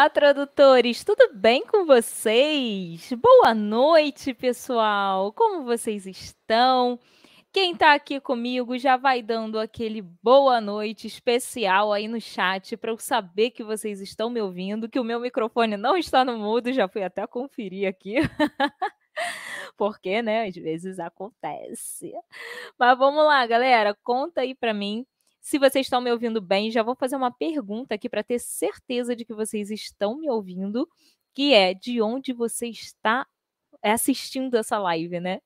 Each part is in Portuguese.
Olá, tradutores, tudo bem com vocês? Boa noite, pessoal. Como vocês estão? Quem está aqui comigo já vai dando aquele boa noite especial aí no chat para eu saber que vocês estão me ouvindo, que o meu microfone não está no mudo, já fui até conferir aqui. Porque, né, às vezes acontece. Mas vamos lá, galera, conta aí para mim se vocês estão me ouvindo bem, já vou fazer uma pergunta aqui para ter certeza de que vocês estão me ouvindo, que é de onde você está assistindo essa live, né?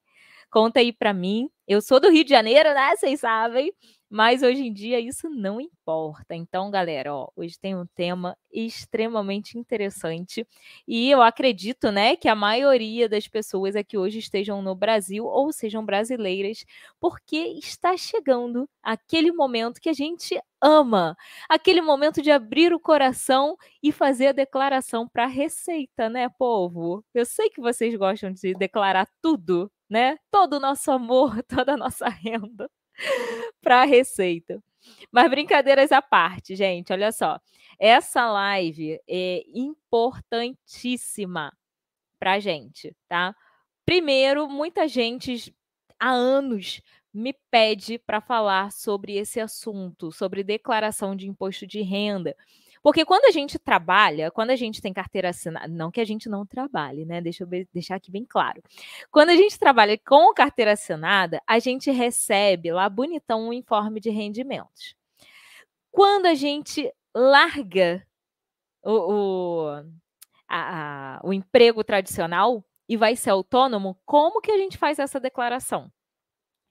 Conta aí para mim. Eu sou do Rio de Janeiro, né? Vocês sabem. Mas hoje em dia isso não importa. Então, galera, ó, hoje tem um tema extremamente interessante e eu acredito, né, que a maioria das pessoas aqui hoje estejam no Brasil ou sejam brasileiras, porque está chegando aquele momento que a gente ama, aquele momento de abrir o coração e fazer a declaração para a receita, né, povo? Eu sei que vocês gostam de declarar tudo, né? Todo o nosso amor, toda a nossa renda para a receita. Mas brincadeiras à parte, gente, olha só. Essa live é importantíssima para gente, tá? Primeiro, muita gente há anos me pede para falar sobre esse assunto, sobre declaração de imposto de renda. Porque quando a gente trabalha, quando a gente tem carteira assinada, não que a gente não trabalhe, né? Deixa eu deixar aqui bem claro. Quando a gente trabalha com carteira assinada, a gente recebe lá bonitão um informe de rendimentos. Quando a gente larga o, o, a, a, o emprego tradicional e vai ser autônomo, como que a gente faz essa declaração?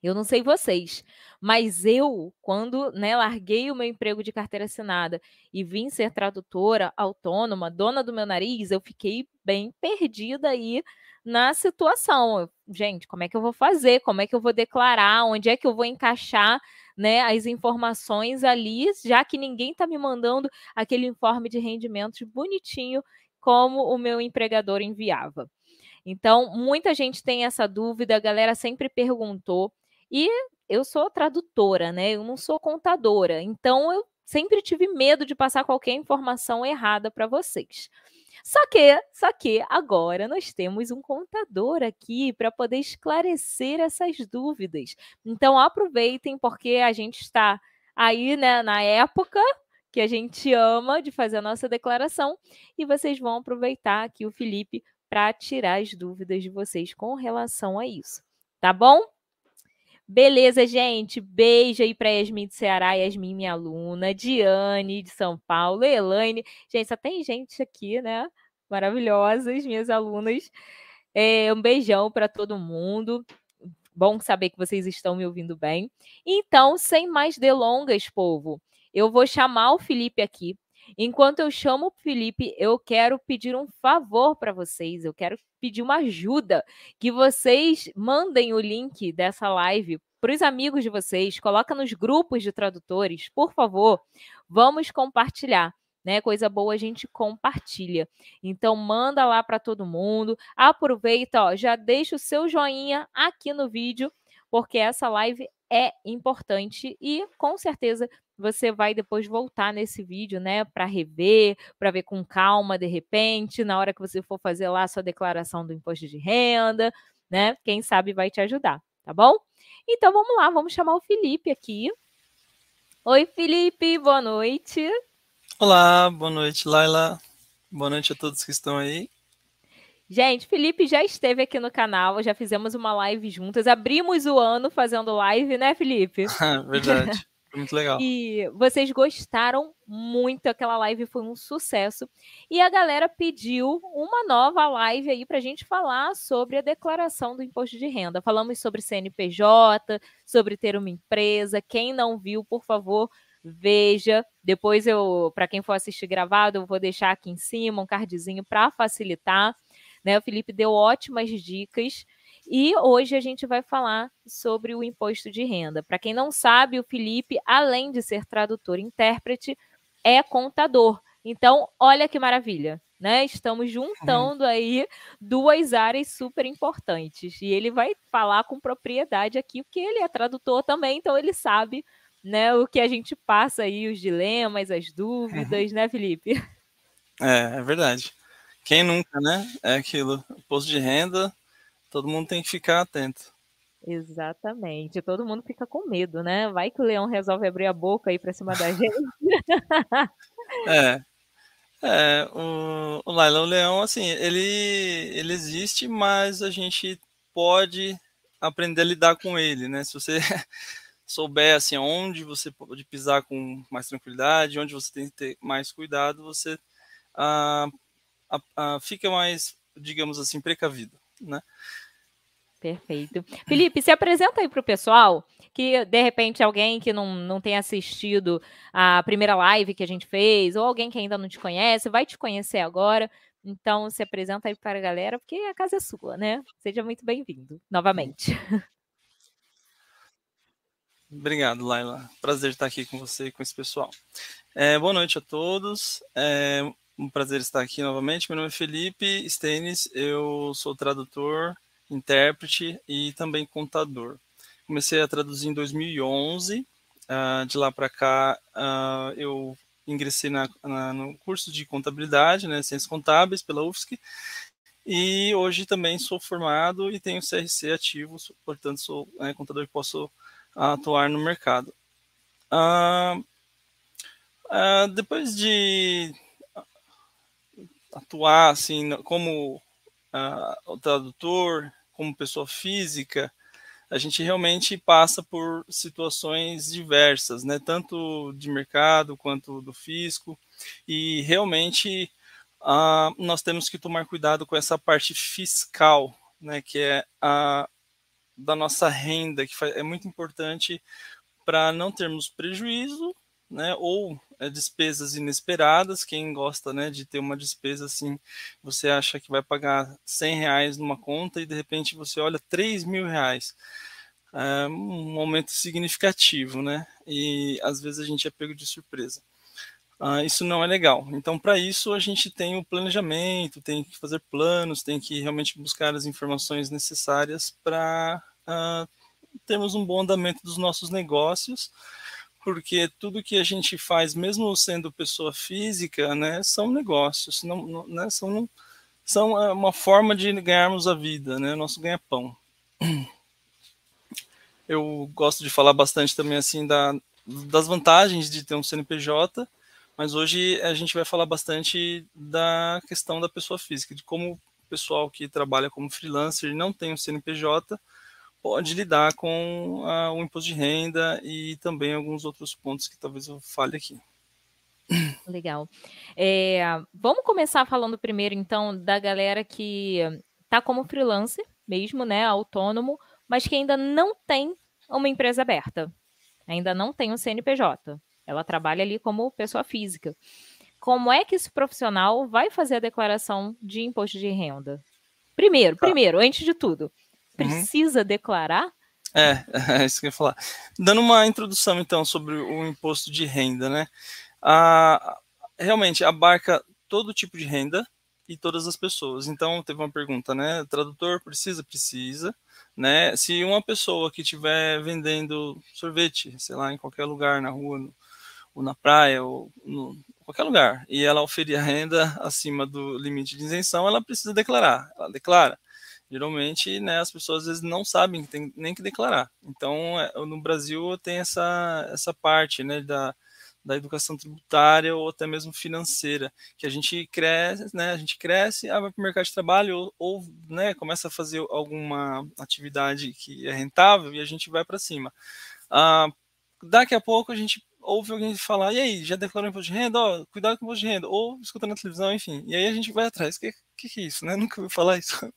Eu não sei vocês, mas eu, quando né, larguei o meu emprego de carteira assinada e vim ser tradutora autônoma, dona do meu nariz, eu fiquei bem perdida aí na situação. Gente, como é que eu vou fazer? Como é que eu vou declarar? Onde é que eu vou encaixar né, as informações ali, já que ninguém está me mandando aquele informe de rendimentos bonitinho como o meu empregador enviava. Então, muita gente tem essa dúvida, a galera sempre perguntou. E eu sou tradutora, né? Eu não sou contadora. Então eu sempre tive medo de passar qualquer informação errada para vocês. Só que, só que agora nós temos um contador aqui para poder esclarecer essas dúvidas. Então aproveitem porque a gente está aí, né, na época que a gente ama de fazer a nossa declaração e vocês vão aproveitar aqui o Felipe para tirar as dúvidas de vocês com relação a isso. Tá bom? Beleza, gente. Beijo aí para Yasmin de Ceará, Yasmin, minha aluna, Diane de São Paulo, Elaine. Gente, só tem gente aqui, né? Maravilhosas, minhas alunas. É, um beijão para todo mundo. Bom saber que vocês estão me ouvindo bem. Então, sem mais delongas, povo, eu vou chamar o Felipe aqui Enquanto eu chamo o Felipe, eu quero pedir um favor para vocês, eu quero pedir uma ajuda, que vocês mandem o link dessa live para os amigos de vocês, coloca nos grupos de tradutores, por favor, vamos compartilhar. Né, coisa boa a gente compartilha. Então manda lá para todo mundo. Aproveita, ó, já deixa o seu joinha aqui no vídeo, porque essa live é importante e com certeza você vai depois voltar nesse vídeo, né, para rever, para ver com calma de repente, na hora que você for fazer lá a sua declaração do imposto de renda, né? Quem sabe vai te ajudar, tá bom? Então vamos lá, vamos chamar o Felipe aqui. Oi, Felipe, boa noite. Olá, boa noite, Laila. Boa noite a todos que estão aí. Gente, Felipe já esteve aqui no canal, já fizemos uma live juntas, abrimos o ano fazendo live, né, Felipe? Verdade. muito legal. E vocês gostaram muito, aquela live foi um sucesso. E a galera pediu uma nova live aí para a gente falar sobre a declaração do imposto de renda. Falamos sobre CNPJ, sobre ter uma empresa. Quem não viu, por favor, veja. Depois eu, para quem for assistir gravado, eu vou deixar aqui em cima um cardzinho para facilitar. Né? O Felipe deu ótimas dicas. E hoje a gente vai falar sobre o imposto de renda. Para quem não sabe, o Felipe, além de ser tradutor e intérprete, é contador. Então, olha que maravilha, né? Estamos juntando aí duas áreas super importantes. E ele vai falar com propriedade aqui, porque ele é tradutor também, então ele sabe, né, o que a gente passa aí, os dilemas, as dúvidas, né, Felipe? É, é verdade. Quem nunca, né? É aquilo. Posto de renda, todo mundo tem que ficar atento. Exatamente. Todo mundo fica com medo, né? Vai que o leão resolve abrir a boca aí para cima da gente. é. É, o, o Laila, o leão, assim, ele, ele existe, mas a gente pode aprender a lidar com ele, né? Se você souber, assim, onde você pode pisar com mais tranquilidade, onde você tem que ter mais cuidado, você ah, ah, ah, fica mais, digamos assim, precavido, né? Perfeito. Felipe, se apresenta aí para o pessoal que, de repente, alguém que não, não tem assistido a primeira live que a gente fez, ou alguém que ainda não te conhece, vai te conhecer agora. Então, se apresenta aí para a galera, porque a casa é sua, né? Seja muito bem-vindo, novamente. Obrigado, Laila. Prazer estar aqui com você e com esse pessoal. É, boa noite a todos. É um prazer estar aqui novamente. Meu nome é Felipe Stenis, eu sou tradutor intérprete e também contador. Comecei a traduzir em 2011, uh, ah, de lá para cá uh, eu ingressei na, na, no curso de contabilidade, né, ciências contábeis pela UFSC, e hoje também sou formado e tenho CRC ativo, portanto sou né, contador e posso atuar no mercado. Uh, depois de atuar assim como uh, tradutor, como pessoa física, a gente realmente passa por situações diversas, né? Tanto de mercado quanto do fisco, e realmente uh, nós temos que tomar cuidado com essa parte fiscal, né? Que é a da nossa renda, que é muito importante para não termos prejuízo, né? Ou é, despesas inesperadas. Quem gosta né, de ter uma despesa assim, você acha que vai pagar 100 reais numa conta e de repente você olha 3 mil reais. É um aumento significativo, né? E às vezes a gente é pego de surpresa. Ah, isso não é legal. Então, para isso, a gente tem o planejamento, tem que fazer planos, tem que realmente buscar as informações necessárias para ah, termos um bom andamento dos nossos negócios porque tudo que a gente faz, mesmo sendo pessoa física, né, são negócios, não, não né, são, são é, uma forma de ganharmos a vida, né, nosso ganha-pão. Eu gosto de falar bastante também assim da, das vantagens de ter um CNPJ, mas hoje a gente vai falar bastante da questão da pessoa física, de como o pessoal que trabalha como freelancer não tem um CNPJ, pode lidar com ah, o imposto de renda e também alguns outros pontos que talvez eu fale aqui. Legal. É, vamos começar falando primeiro, então, da galera que está como freelancer mesmo, né, autônomo, mas que ainda não tem uma empresa aberta, ainda não tem um CNPJ. Ela trabalha ali como pessoa física. Como é que esse profissional vai fazer a declaração de imposto de renda? Primeiro, tá. primeiro, antes de tudo. Precisa uhum. declarar? É, é isso que eu ia falar. Dando uma introdução, então, sobre o imposto de renda, né? A, realmente abarca todo tipo de renda e todas as pessoas. Então, teve uma pergunta, né? Tradutor precisa? Precisa. Né? Se uma pessoa que estiver vendendo sorvete, sei lá, em qualquer lugar, na rua, no, ou na praia, ou no qualquer lugar, e ela oferir a renda acima do limite de isenção, ela precisa declarar. Ela declara geralmente né, as pessoas às vezes não sabem que tem nem que declarar. Então, é, no Brasil tem essa, essa parte né, da, da educação tributária ou até mesmo financeira, que a gente cresce, né, a gente cresce, vai para o mercado de trabalho ou, ou né, começa a fazer alguma atividade que é rentável e a gente vai para cima. Ah, daqui a pouco a gente ouve alguém falar, e aí, já declarou imposto de renda? Ó, cuidado com o imposto de renda. Ou escuta na televisão, enfim. E aí a gente vai atrás. O que, que, que é isso, né? Nunca ouvi falar isso.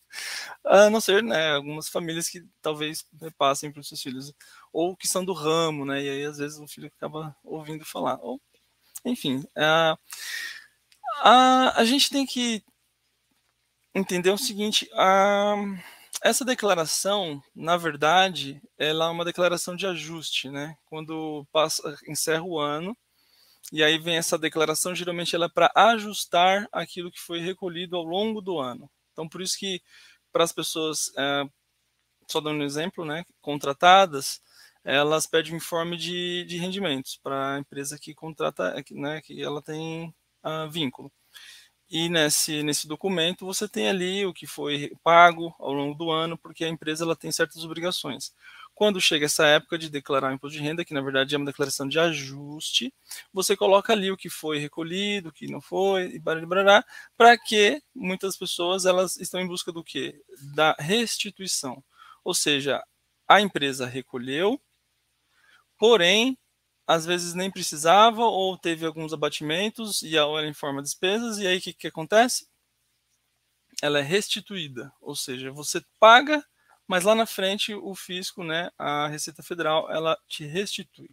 a não ser, né, algumas famílias que talvez passem para os seus filhos. Ou que são do ramo, né? E aí, às vezes, o filho acaba ouvindo falar. Ou, enfim. A, a, a gente tem que entender o seguinte... A, essa declaração, na verdade, ela é uma declaração de ajuste, né? Quando passa, encerra o ano, e aí vem essa declaração, geralmente ela é para ajustar aquilo que foi recolhido ao longo do ano. Então, por isso que para as pessoas, é, só dando um exemplo, né, contratadas, elas pedem um informe de, de rendimentos para a empresa que contrata, né, que ela tem uh, vínculo. E nesse, nesse documento você tem ali o que foi pago ao longo do ano, porque a empresa ela tem certas obrigações. Quando chega essa época de declarar o imposto de renda, que na verdade é uma declaração de ajuste, você coloca ali o que foi recolhido, o que não foi, e para que muitas pessoas elas estão em busca do quê? Da restituição. Ou seja, a empresa recolheu, porém às vezes nem precisava ou teve alguns abatimentos e ela informa despesas e aí o que, que acontece? Ela é restituída, ou seja, você paga, mas lá na frente o fisco, né, a Receita Federal, ela te restitui.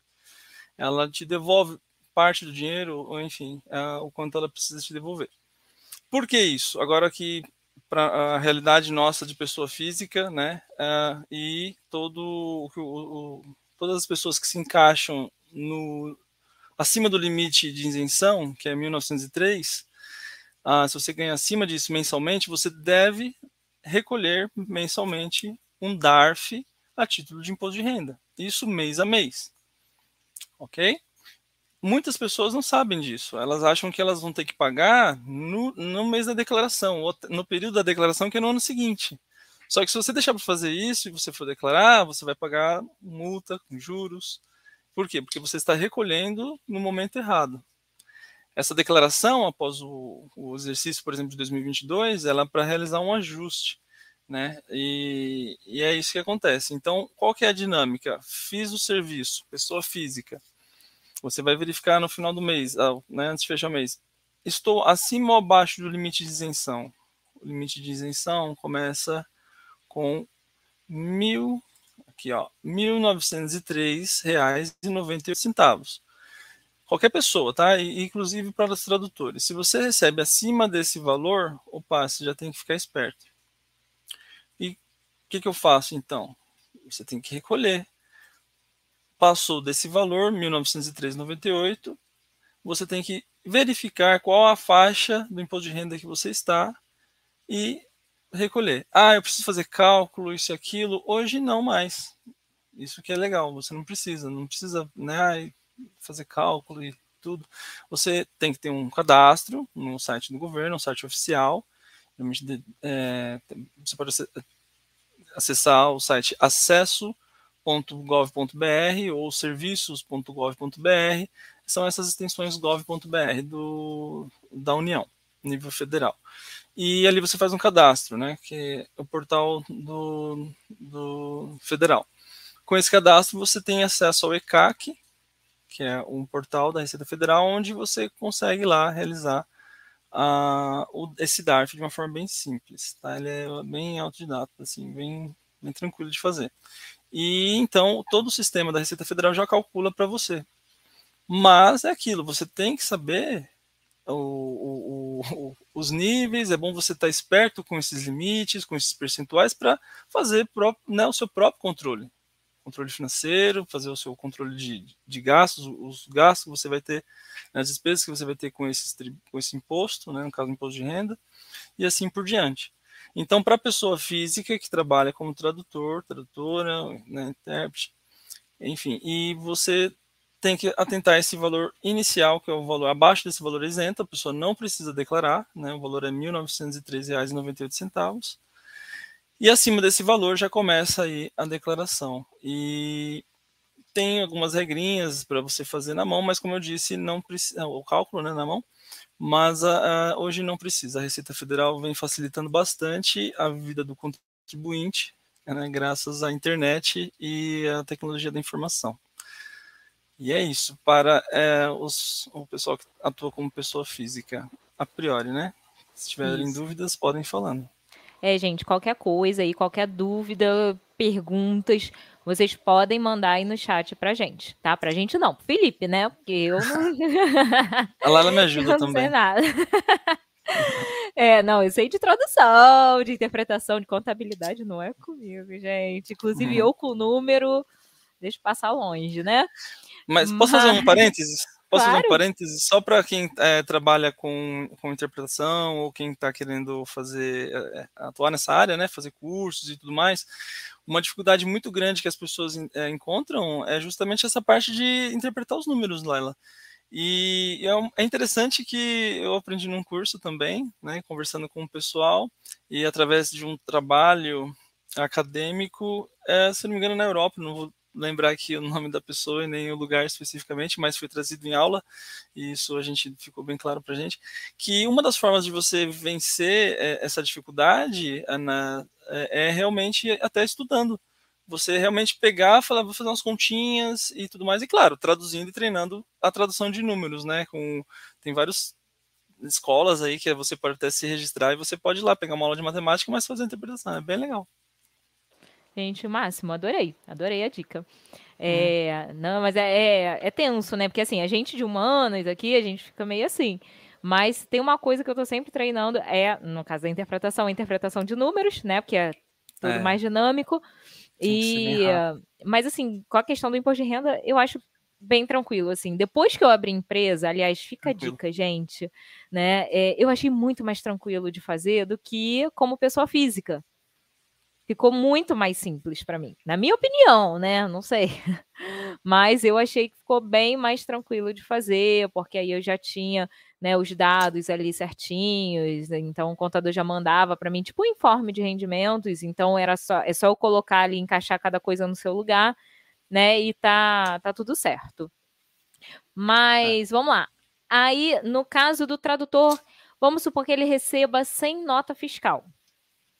Ela te devolve parte do dinheiro, ou enfim, o quanto ela precisa te devolver. Por que isso? Agora que para a realidade nossa de pessoa física, né, uh, e todo o, o, todas as pessoas que se encaixam no, acima do limite de isenção, que é 1903, ah, se você ganha acima disso mensalmente, você deve recolher mensalmente um DARF a título de imposto de renda. Isso mês a mês. Ok? Muitas pessoas não sabem disso. Elas acham que elas vão ter que pagar no, no mês da declaração, ou no período da declaração, que é no ano seguinte. Só que se você deixar para fazer isso e você for declarar, você vai pagar multa com juros, por quê? Porque você está recolhendo no momento errado. Essa declaração, após o, o exercício, por exemplo, de 2022, ela é para realizar um ajuste. Né? E, e, é isso que acontece. Então, qual que é a dinâmica? Fiz o serviço, pessoa física. Você vai verificar no final do mês, né, antes de fechar o mês. Estou acima ou abaixo do limite de isenção? O limite de isenção começa com mil aqui, ó, R$ 1.903,98. Qualquer pessoa, tá? E, inclusive para os tradutores. Se você recebe acima desse valor, opa, você já tem que ficar esperto. E o que, que eu faço então? Você tem que recolher. Passou desse valor, R$ 1.903,98, você tem que verificar qual a faixa do imposto de renda que você está e recolher. Ah, eu preciso fazer cálculo, isso e aquilo. Hoje não mais. Isso que é legal, você não precisa, não precisa né, fazer cálculo e tudo. Você tem que ter um cadastro no site do governo, um site oficial. É, você pode acessar o site acesso.gov.br ou serviços.gov.br. São essas extensões gov.br do, da União, nível federal e ali você faz um cadastro, né, que é o portal do, do federal. Com esse cadastro você tem acesso ao ECAC, que é um portal da Receita Federal, onde você consegue lá realizar uh, o, esse DARF de uma forma bem simples, tá? Ele é bem autodidata, assim, bem, bem tranquilo de fazer. E então todo o sistema da Receita Federal já calcula para você. Mas é aquilo, você tem que saber o, o, os níveis, é bom você estar esperto com esses limites, com esses percentuais, para fazer né, o seu próprio controle. Controle financeiro, fazer o seu controle de, de gastos, os gastos que você vai ter, né, as despesas que você vai ter com, esses, com esse imposto, né, no caso imposto de renda, e assim por diante. Então, para a pessoa física que trabalha como tradutor, tradutora, né, intérprete, enfim, e você tem que atentar esse valor inicial, que é o valor abaixo desse valor isento, a pessoa não precisa declarar, né, o valor é R$ 1.903,98, e acima desse valor já começa aí a declaração. E tem algumas regrinhas para você fazer na mão, mas como eu disse, não precisa, o cálculo né, na mão, mas uh, hoje não precisa. A Receita Federal vem facilitando bastante a vida do contribuinte, né, graças à internet e à tecnologia da informação. E é isso, para é, os, o pessoal que atua como pessoa física, a priori, né? Se tiverem isso. dúvidas, podem falando. É, gente, qualquer coisa aí, qualquer dúvida, perguntas, vocês podem mandar aí no chat pra gente, tá? Pra gente não, Felipe, né? Porque eu não. a Lala me ajuda eu não também. Não sei nada. É, não, eu sei de tradução, de interpretação, de contabilidade, não é comigo, gente. Inclusive, uhum. eu com o número, deixa passar longe, né? Mas posso fazer um parênteses? Posso claro. fazer um parênteses só para quem é, trabalha com, com interpretação ou quem está querendo fazer é, atuar nessa área, né, fazer cursos e tudo mais. Uma dificuldade muito grande que as pessoas é, encontram é justamente essa parte de interpretar os números, Laila. E é, é interessante que eu aprendi num curso também, né, conversando com o pessoal, e através de um trabalho acadêmico, é, se não me engano, na Europa, não vou lembrar aqui o nome da pessoa e nem o lugar especificamente, mas foi trazido em aula, e isso a gente ficou bem claro para a gente, que uma das formas de você vencer é, essa dificuldade Ana, é, é realmente até estudando. Você realmente pegar, falar, vou fazer umas continhas e tudo mais, e claro, traduzindo e treinando a tradução de números, né? Com, tem várias escolas aí que você pode até se registrar e você pode ir lá pegar uma aula de matemática, mas fazer a interpretação. É bem legal. Gente, máximo, adorei, adorei a dica. É, hum. Não, mas é, é, é, tenso, né? Porque assim, a gente de humanos aqui, a gente fica meio assim. Mas tem uma coisa que eu tô sempre treinando, é, no caso da interpretação, a interpretação de números, né? Porque é tudo é. mais dinâmico. e Mas assim, com a questão do imposto de renda, eu acho bem tranquilo, assim. Depois que eu abri empresa, aliás, fica tranquilo. a dica, gente, né? É, eu achei muito mais tranquilo de fazer do que como pessoa física ficou muito mais simples para mim, na minha opinião, né? Não sei. Mas eu achei que ficou bem mais tranquilo de fazer, porque aí eu já tinha né, os dados ali certinhos, então o contador já mandava para mim tipo um informe de rendimentos, então era só é só eu colocar ali, encaixar cada coisa no seu lugar, né? E tá tá tudo certo. Mas é. vamos lá. Aí, no caso do tradutor, vamos supor que ele receba sem nota fiscal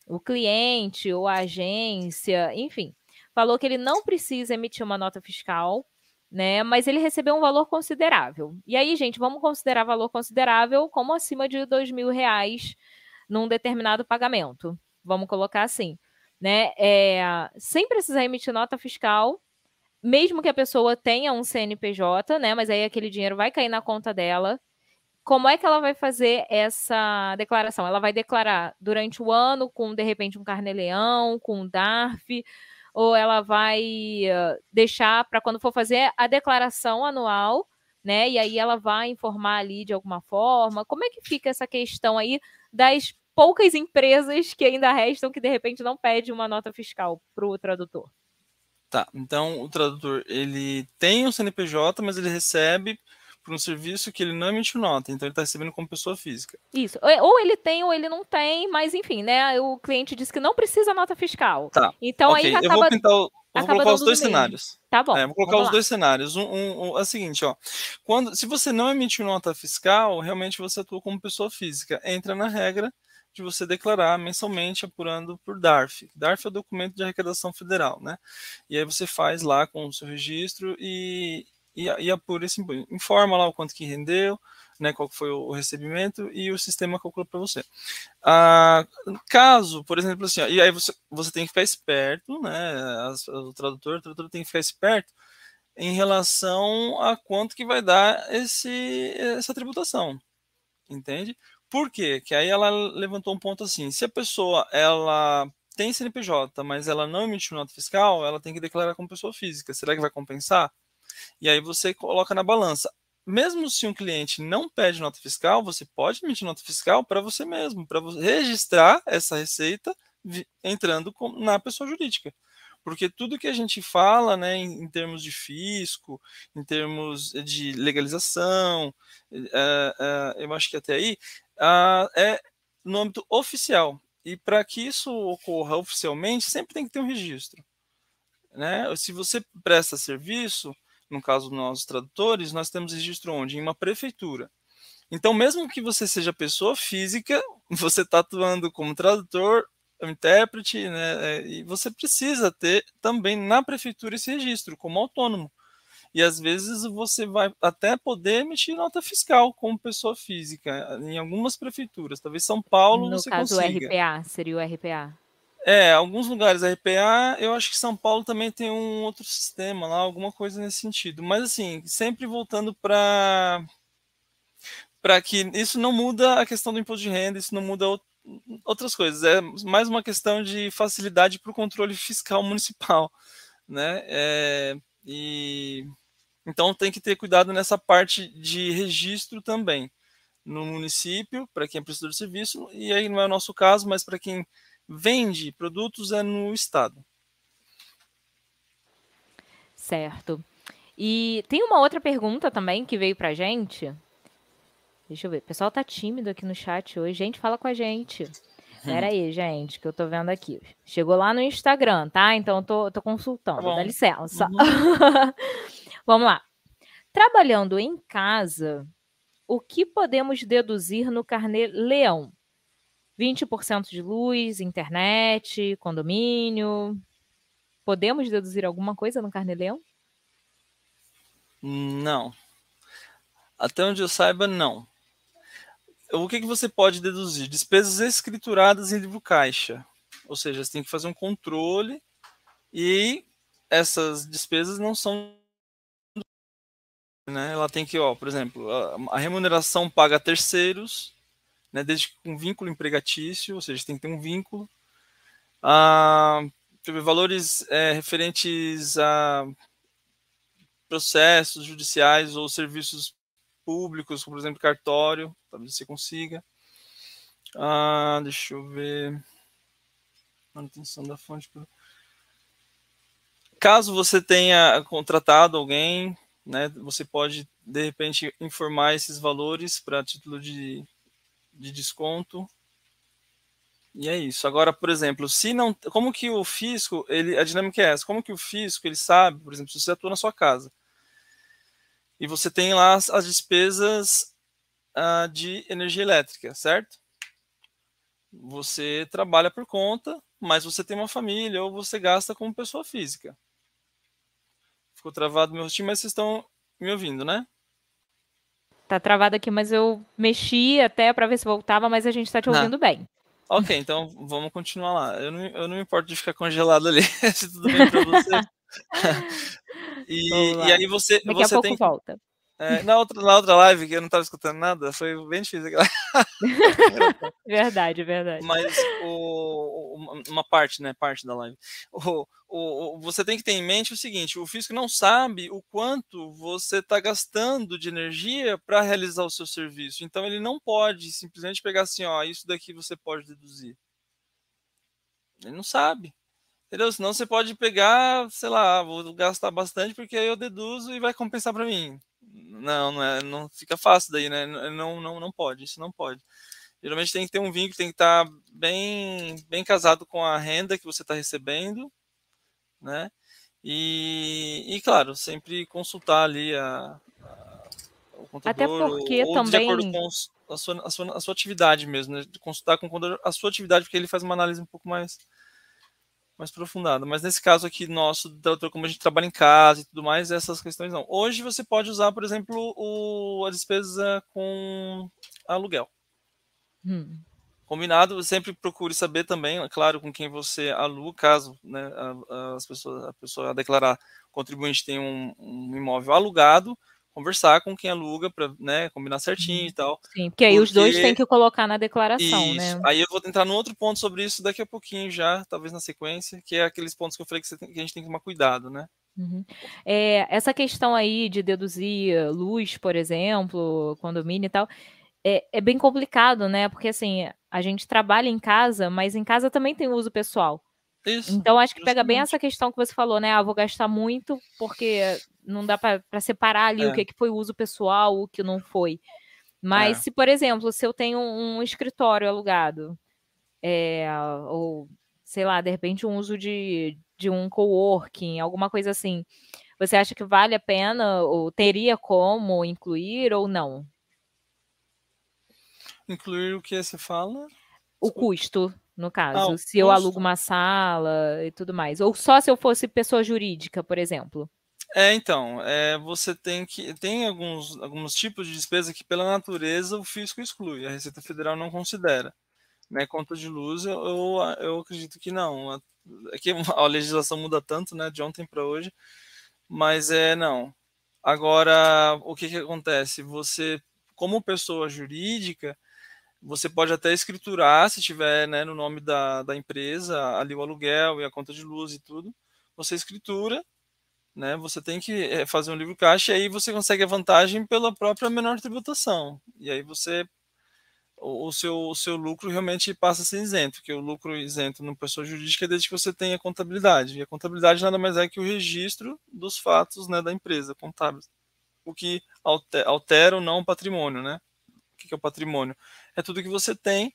o cliente ou a agência, enfim, falou que ele não precisa emitir uma nota fiscal, né? Mas ele recebeu um valor considerável. E aí, gente, vamos considerar valor considerável como acima de dois mil reais num determinado pagamento. Vamos colocar assim, né? É, sem precisar emitir nota fiscal, mesmo que a pessoa tenha um CNPJ, né? Mas aí aquele dinheiro vai cair na conta dela como é que ela vai fazer essa declaração? Ela vai declarar durante o ano com, de repente, um carnê-leão, com um DARF, ou ela vai deixar para quando for fazer a declaração anual, né? E aí ela vai informar ali de alguma forma. Como é que fica essa questão aí das poucas empresas que ainda restam que de repente não pede uma nota fiscal para o tradutor? Tá, então o tradutor ele tem o CNPJ, mas ele recebe por um serviço que ele não emitiu nota, então ele está recebendo como pessoa física. Isso. Ou ele tem ou ele não tem, mas enfim, né? O cliente disse que não precisa nota fiscal. Tá. Então okay. aí acaba. Eu vou, pintar o, vou colocar os dois cenários. Tá bom. É, vou colocar os lá. dois cenários. Um, um, um, é o seguinte, ó. Quando, se você não emitiu nota fiscal, realmente você atua como pessoa física. Entra na regra de você declarar mensalmente apurando por DARF. DARF é o documento de arrecadação federal, né? E aí você faz lá com o seu registro e, e, e apura esse informa lá o quanto que rendeu, né, qual foi o recebimento e o sistema calcula para você. Ah, caso, por exemplo, assim, ó, e aí você, você tem que ficar esperto, né, as, o tradutor, o tradutor tem que ficar esperto em relação a quanto que vai dar esse, essa tributação, entende? Por quê? Que aí ela levantou um ponto assim, se a pessoa, ela tem CNPJ, mas ela não emitiu nota fiscal, ela tem que declarar como pessoa física. Será que vai compensar? E aí você coloca na balança. Mesmo se um cliente não pede nota fiscal, você pode emitir nota fiscal para você mesmo, para registrar essa receita entrando na pessoa jurídica. Porque tudo que a gente fala, né, em, termos de fisco, em termos de legalização, é, é, eu acho que até aí, é no âmbito oficial. E para que isso ocorra oficialmente, sempre tem que ter um registro. Né? Se você presta serviço, no caso nós tradutores, nós temos registro onde? Em uma prefeitura. Então, mesmo que você seja pessoa física, você está atuando como tradutor, intérprete, né, é, e você precisa ter também na prefeitura esse registro como autônomo. E às vezes você vai até poder emitir nota fiscal como pessoa física em algumas prefeituras. Talvez São Paulo no você caso, consiga. o RPA, seria o RPA. É, alguns lugares RPA, eu acho que São Paulo também tem um outro sistema lá, alguma coisa nesse sentido. Mas assim, sempre voltando para para que isso não muda a questão do imposto de renda, isso não muda outras coisas. É mais uma questão de facilidade para o controle fiscal municipal, né? É, e então tem que ter cuidado nessa parte de registro também no município para quem é prestador de serviço e aí não é o nosso caso, mas para quem vende produtos é no Estado. Certo. E tem uma outra pergunta também que veio pra gente. Deixa eu ver. O pessoal tá tímido aqui no chat hoje. Gente, fala com a gente. Pera aí, gente, que eu tô vendo aqui. Chegou lá no Instagram, tá? Então eu tô, tô consultando. Tá Dá licença. Uhum. Vamos lá. Trabalhando em casa, o que podemos deduzir no carnê leão? 20% de luz, internet, condomínio. Podemos deduzir alguma coisa no carnê leão? Não. Até onde eu saiba, não. O que, que você pode deduzir? Despesas escrituradas em livro caixa. Ou seja, você tem que fazer um controle e essas despesas não são né? Ela tem que, ó, por exemplo, a, remuneração paga terceiros, né? Desde com vínculo empregatício, ou seja, tem que ter um vínculo. Ah, valores é, referentes a processos judiciais ou serviços públicos, como por exemplo cartório, talvez você consiga. Ah, deixa eu ver. Manutenção da fonte. Caso você tenha contratado alguém né, você pode, de repente, informar esses valores para título de, de desconto. E é isso. Agora, por exemplo, se não, como que o fisco, ele, a dinâmica é essa? Como que o fisco, ele sabe, por exemplo, se você atua na sua casa e você tem lá as, as despesas uh, de energia elétrica, certo? Você trabalha por conta, mas você tem uma família ou você gasta como pessoa física. Ficou travado meu rostinho, mas vocês estão me ouvindo, né? Tá travado aqui, mas eu mexi até para ver se voltava, mas a gente está te ouvindo ah. bem. Ok, então vamos continuar lá. Eu não, eu não me importo de ficar congelado ali, se tudo bem para você. e, e, aí você, Daqui você a pouco tem volta. É, na, outra, na outra live, que eu não estava escutando nada, foi bem difícil. verdade, verdade. Mas o, uma parte, né? Parte da live. O, o, você tem que ter em mente o seguinte: o físico não sabe o quanto você está gastando de energia para realizar o seu serviço. Então ele não pode simplesmente pegar assim, ó, isso daqui você pode deduzir. Ele não sabe. Entendeu? Senão você pode pegar, sei lá, vou gastar bastante porque aí eu deduzo e vai compensar para mim. Não, não, é, não fica fácil daí, né? Não, não, não pode, isso não pode. Geralmente tem que ter um vínculo, tem que estar bem, bem casado com a renda que você está recebendo, né? E, e, claro, sempre consultar ali a, a o contador. Até porque ou, também. De acordo com a sua, a sua, a sua atividade mesmo, né? Consultar com o contador a sua atividade, porque ele faz uma análise um pouco mais mais aprofundada. Mas nesse caso aqui nosso, como a gente trabalha em casa e tudo mais, essas questões não. Hoje você pode usar, por exemplo, o, a despesa com aluguel. Hum. Combinado, sempre procure saber também, é claro, com quem você aluga, caso né, as pessoas, a pessoa a declarar contribuinte tem um, um imóvel alugado, conversar com quem aluga para né, combinar certinho e uhum. tal. Sim, porque aí porque... os dois têm que colocar na declaração, né? isso. né? Aí eu vou entrar no outro ponto sobre isso daqui a pouquinho já, talvez na sequência, que é aqueles pontos que eu falei que, tem, que a gente tem que tomar cuidado, né? Uhum. É, essa questão aí de deduzir luz, por exemplo, condomínio e tal, é, é bem complicado, né? Porque assim, a gente trabalha em casa, mas em casa também tem uso pessoal. Isso, então, acho que justamente. pega bem essa questão que você falou, né? Ah, vou gastar muito porque não dá para separar ali é. o que, que foi uso pessoal, o que não foi. Mas é. se, por exemplo, se eu tenho um escritório alugado, é, ou sei lá, de repente um uso de, de um coworking, alguma coisa assim, você acha que vale a pena ou teria como incluir ou não? Incluir o que você fala? O custo no caso, ah, se eu alugo uma sala e tudo mais. Ou só se eu fosse pessoa jurídica, por exemplo. É, então, é, você tem que. Tem alguns, alguns tipos de despesa que, pela natureza, o fisco exclui, a Receita Federal não considera. Né, conta de luz, eu, eu, eu acredito que não. É que a legislação muda tanto, né, de ontem para hoje, mas é não. Agora, o que, que acontece? Você, como pessoa jurídica, você pode até escriturar, se tiver né, no nome da, da empresa, ali o aluguel e a conta de luz e tudo. Você escritura, né, você tem que eh, fazer um livro caixa e aí você consegue a vantagem pela própria menor tributação. E aí você o seu, o seu lucro realmente passa a ser isento, porque o lucro isento no pessoa jurídica é desde que você tenha contabilidade. E a contabilidade nada mais é que o registro dos fatos né, da empresa contábil, o que altera ou não o patrimônio. Né? O que é o patrimônio? É tudo que você tem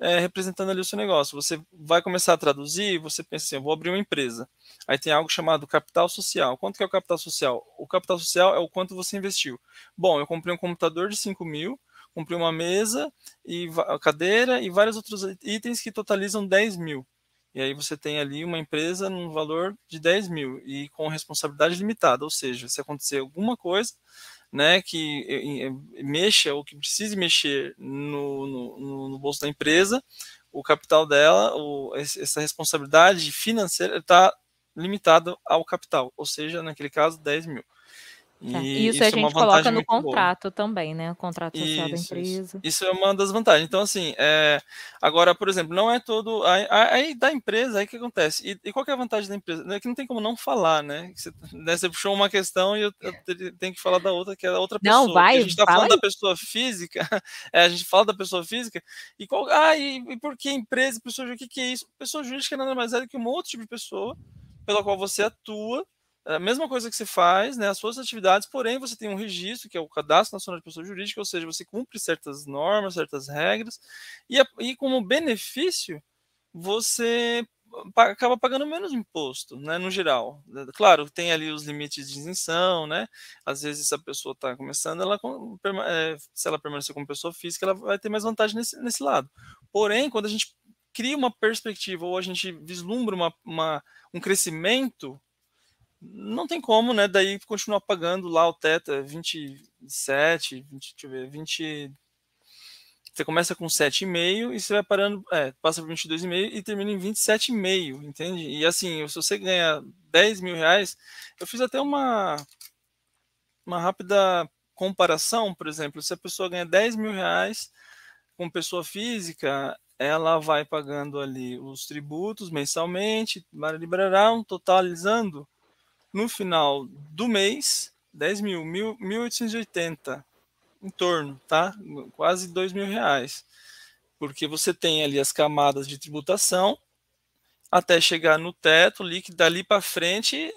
é, representando ali o seu negócio. Você vai começar a traduzir, você pensa assim, eu vou abrir uma empresa. Aí tem algo chamado capital social. Quanto que é o capital social? O capital social é o quanto você investiu. Bom, eu comprei um computador de 5 mil, comprei uma mesa e cadeira e vários outros itens que totalizam 10 mil. E aí você tem ali uma empresa num valor de 10 mil e com responsabilidade limitada, ou seja, se acontecer alguma coisa, né, que mexa ou que precise mexer no, no, no bolso da empresa, o capital dela, o, essa responsabilidade financeira está limitada ao capital, ou seja, naquele caso, 10 mil. É, e isso, isso, a é gente é coloca no contrato boa. também, né? O contrato social isso, da empresa. Isso. isso. é uma das vantagens. Então, assim, é... agora, por exemplo, não é todo. Aí, da empresa, aí o que acontece? E, e, qual é a vantagem da empresa? É que não tem como não falar, né? Você, né, você puxou uma questão e eu, eu, tenho que falar da outra, que é a outra pessoa. Não, vai. A gente está falando aí. da pessoa física, é, a gente fala da pessoa física, e qual. Ah, e, e por que empresa, pessoa jurídica? O que, que é isso? Pessoa jurídica nada mais é do que um outro tipo de pessoa pela qual você atua a mesma coisa que você faz, né, as suas atividades, porém você tem um registro, que é o Cadastro Nacional de Pessoa Jurídica, ou seja, você cumpre certas normas, certas regras, e, e como benefício, você acaba pagando menos imposto, né, no geral. Claro, tem ali os limites de isenção, né, às vezes se a pessoa está começando, ela, é, se ela permanecer como pessoa física, ela vai ter mais vantagem nesse, nesse lado. Porém, quando a gente cria uma perspectiva ou a gente vislumbra uma, uma um crescimento não tem como, né? Daí continuar pagando lá o teto, é 27, 20, deixa eu ver, 20. Você começa com 7,5 e você vai parando, é, passa por 22,5 e termina em 27,5, entende? E assim, se você ganha 10 mil reais, eu fiz até uma, uma rápida comparação, por exemplo, se a pessoa ganha 10 mil reais com pessoa física, ela vai pagando ali os tributos mensalmente, totalizando no final do mês, 10 mil, 1.880 em torno, tá? Quase 2 mil reais. Porque você tem ali as camadas de tributação até chegar no teto, líquido dali para frente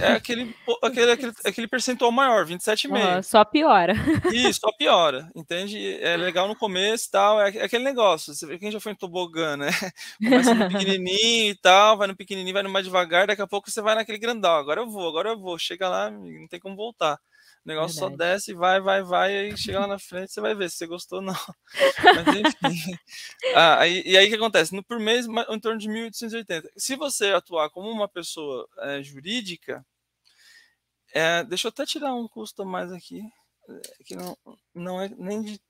é aquele, aquele, aquele, aquele percentual maior, 27,5. Oh, só piora. Isso, só piora, entende? É legal no começo e tal, é, aquele negócio, você vê quem já foi em tobogã, né? Começa no pequenininho e tal, vai no pequenininho, vai no mais devagar, daqui a pouco você vai naquele grandão, agora eu vou, agora eu vou, chega lá, não tem como voltar. O negócio Verdade. só desce, vai, vai, vai, aí chega lá na frente, você vai ver se você gostou ou não. Mas enfim. Ah, aí, e aí o que acontece? No, por mês, em torno de 1.880. Se você atuar como uma pessoa é, jurídica, é, deixa eu até tirar um custo a mais aqui, é, que não, não é nem de.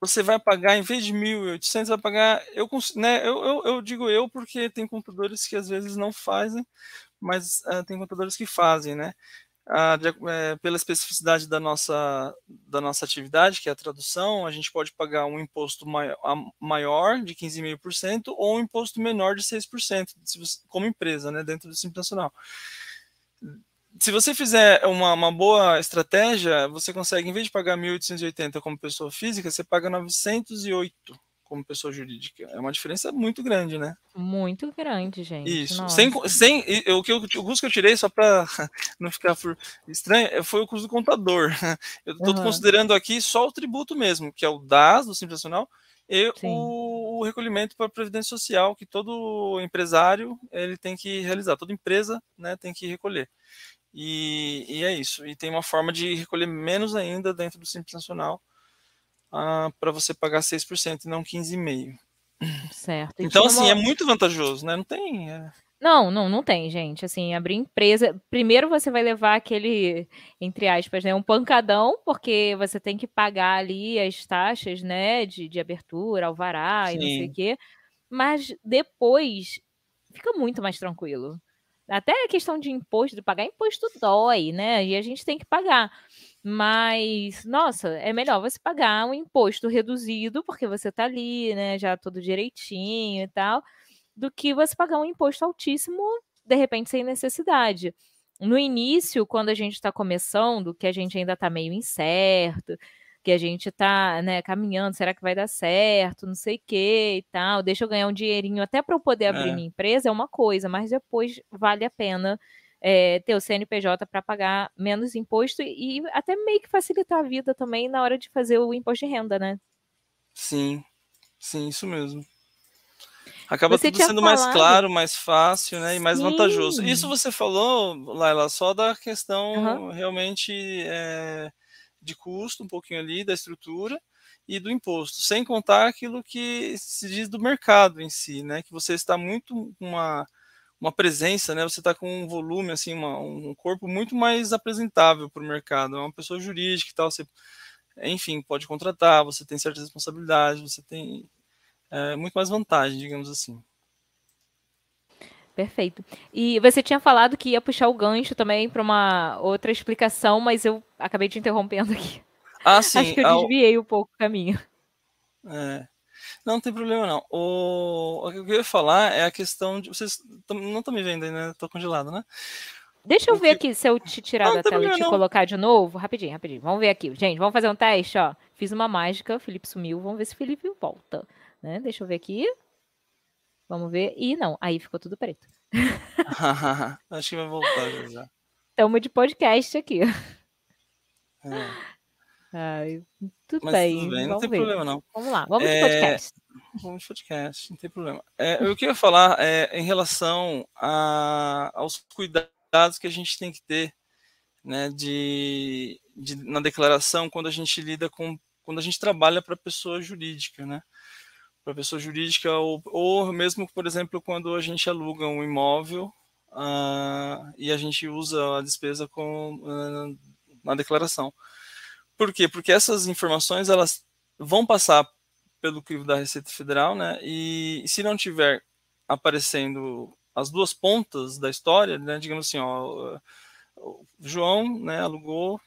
Você vai pagar, em vez de 1.800, vai pagar. Eu, né, eu, eu, eu digo eu porque tem computadores que às vezes não fazem, mas uh, tem computadores que fazem, né? De, é, pela especificidade da nossa, da nossa atividade, que é a tradução, a gente pode pagar um imposto maior, maior de 15,5% ou um imposto menor de 6%, como empresa, né, dentro do Simples Nacional. Se você fizer uma, uma boa estratégia, você consegue, em vez de pagar 1.880 como pessoa física, você paga 908 como pessoa jurídica. É uma diferença muito grande, né? Muito grande, gente. Isso. Sem, sem, o, que eu, o custo que eu tirei, só para não ficar estranho, é, foi o custo do contador. Eu estou uhum. considerando aqui só o tributo mesmo, que é o DAS, do Simples Nacional, e o, o, recolhimento para a Previdência Social, que todo empresário ele tem que realizar, toda empresa né, tem que recolher. E, e é isso. E tem uma forma de recolher menos ainda dentro do Simples Nacional, ah, para você pagar 6% e não 15,5%. Certo. então, assim, uma... é muito vantajoso, né? Não tem. É... Não, não, não tem, gente. Assim, abrir empresa. Primeiro você vai levar aquele, entre aspas, né, um pancadão, porque você tem que pagar ali as taxas, né, de, de abertura, alvará Sim. e não sei o quê. Mas depois fica muito mais tranquilo. Até a questão de imposto, de pagar imposto dói, né? E a gente tem que pagar. Mas, nossa, é melhor você pagar um imposto reduzido, porque você está ali, né, já todo direitinho e tal, do que você pagar um imposto altíssimo, de repente, sem necessidade. No início, quando a gente está começando, que a gente ainda está meio incerto, que a gente tá, né, caminhando, será que vai dar certo, não sei o que e tal, deixa eu ganhar um dinheirinho até para eu poder abrir é. minha empresa, é uma coisa, mas depois vale a pena é, ter o CNPJ para pagar menos imposto e até meio que facilitar a vida também na hora de fazer o imposto de renda, né? Sim, sim, isso mesmo. Acaba você tudo sendo falado... mais claro, mais fácil, né? E mais Sim. vantajoso. Isso você falou, Laila, só da questão uhum. realmente é, de custo, um pouquinho ali, da estrutura e do imposto, sem contar aquilo que se diz do mercado em si, né? Que você está muito uma uma presença, né? Você está com um volume, assim, uma, um corpo muito mais apresentável para o mercado. É uma pessoa jurídica e tal. Você, enfim, pode contratar. Você tem certas responsabilidades. Você tem é, muito mais vantagem, digamos assim. Perfeito. E você tinha falado que ia puxar o gancho também para uma outra explicação, mas eu acabei te interrompendo aqui. Ah, sim. Acho que eu desviei um pouco o caminho. É. Não, não tem problema não. O, o que eu ia falar é a questão de. Vocês não estão me vendo aí, né? Estou congelado, né? Deixa eu ver aqui se eu te tirar não, da tela e te não. colocar de novo. Rapidinho, rapidinho. Vamos ver aqui. Gente, vamos fazer um teste, ó. Fiz uma mágica, o Felipe sumiu. Vamos ver se o Felipe volta. Né? Deixa eu ver aqui. Vamos ver. E não, aí ficou tudo preto. Acho que vai voltar já. Estamos de podcast aqui. É. Ai, tudo Mas bem. Tudo bem, não tem ver. problema não. Vamos lá, vamos é... de podcast. Vamos de podcast, não tem problema. É, eu queria falar é, em relação a, aos cuidados que a gente tem que ter né, de, de, na declaração quando a gente lida com quando a gente trabalha para pessoa jurídica, né? Para pessoa jurídica ou, ou mesmo, por exemplo, quando a gente aluga um imóvel uh, e a gente usa a despesa com, uh, na declaração. Por quê? Porque essas informações elas vão passar pelo crivo da Receita Federal, né? E, se não tiver aparecendo as duas pontas da história, né? Digamos assim, ó, o João, né, alugou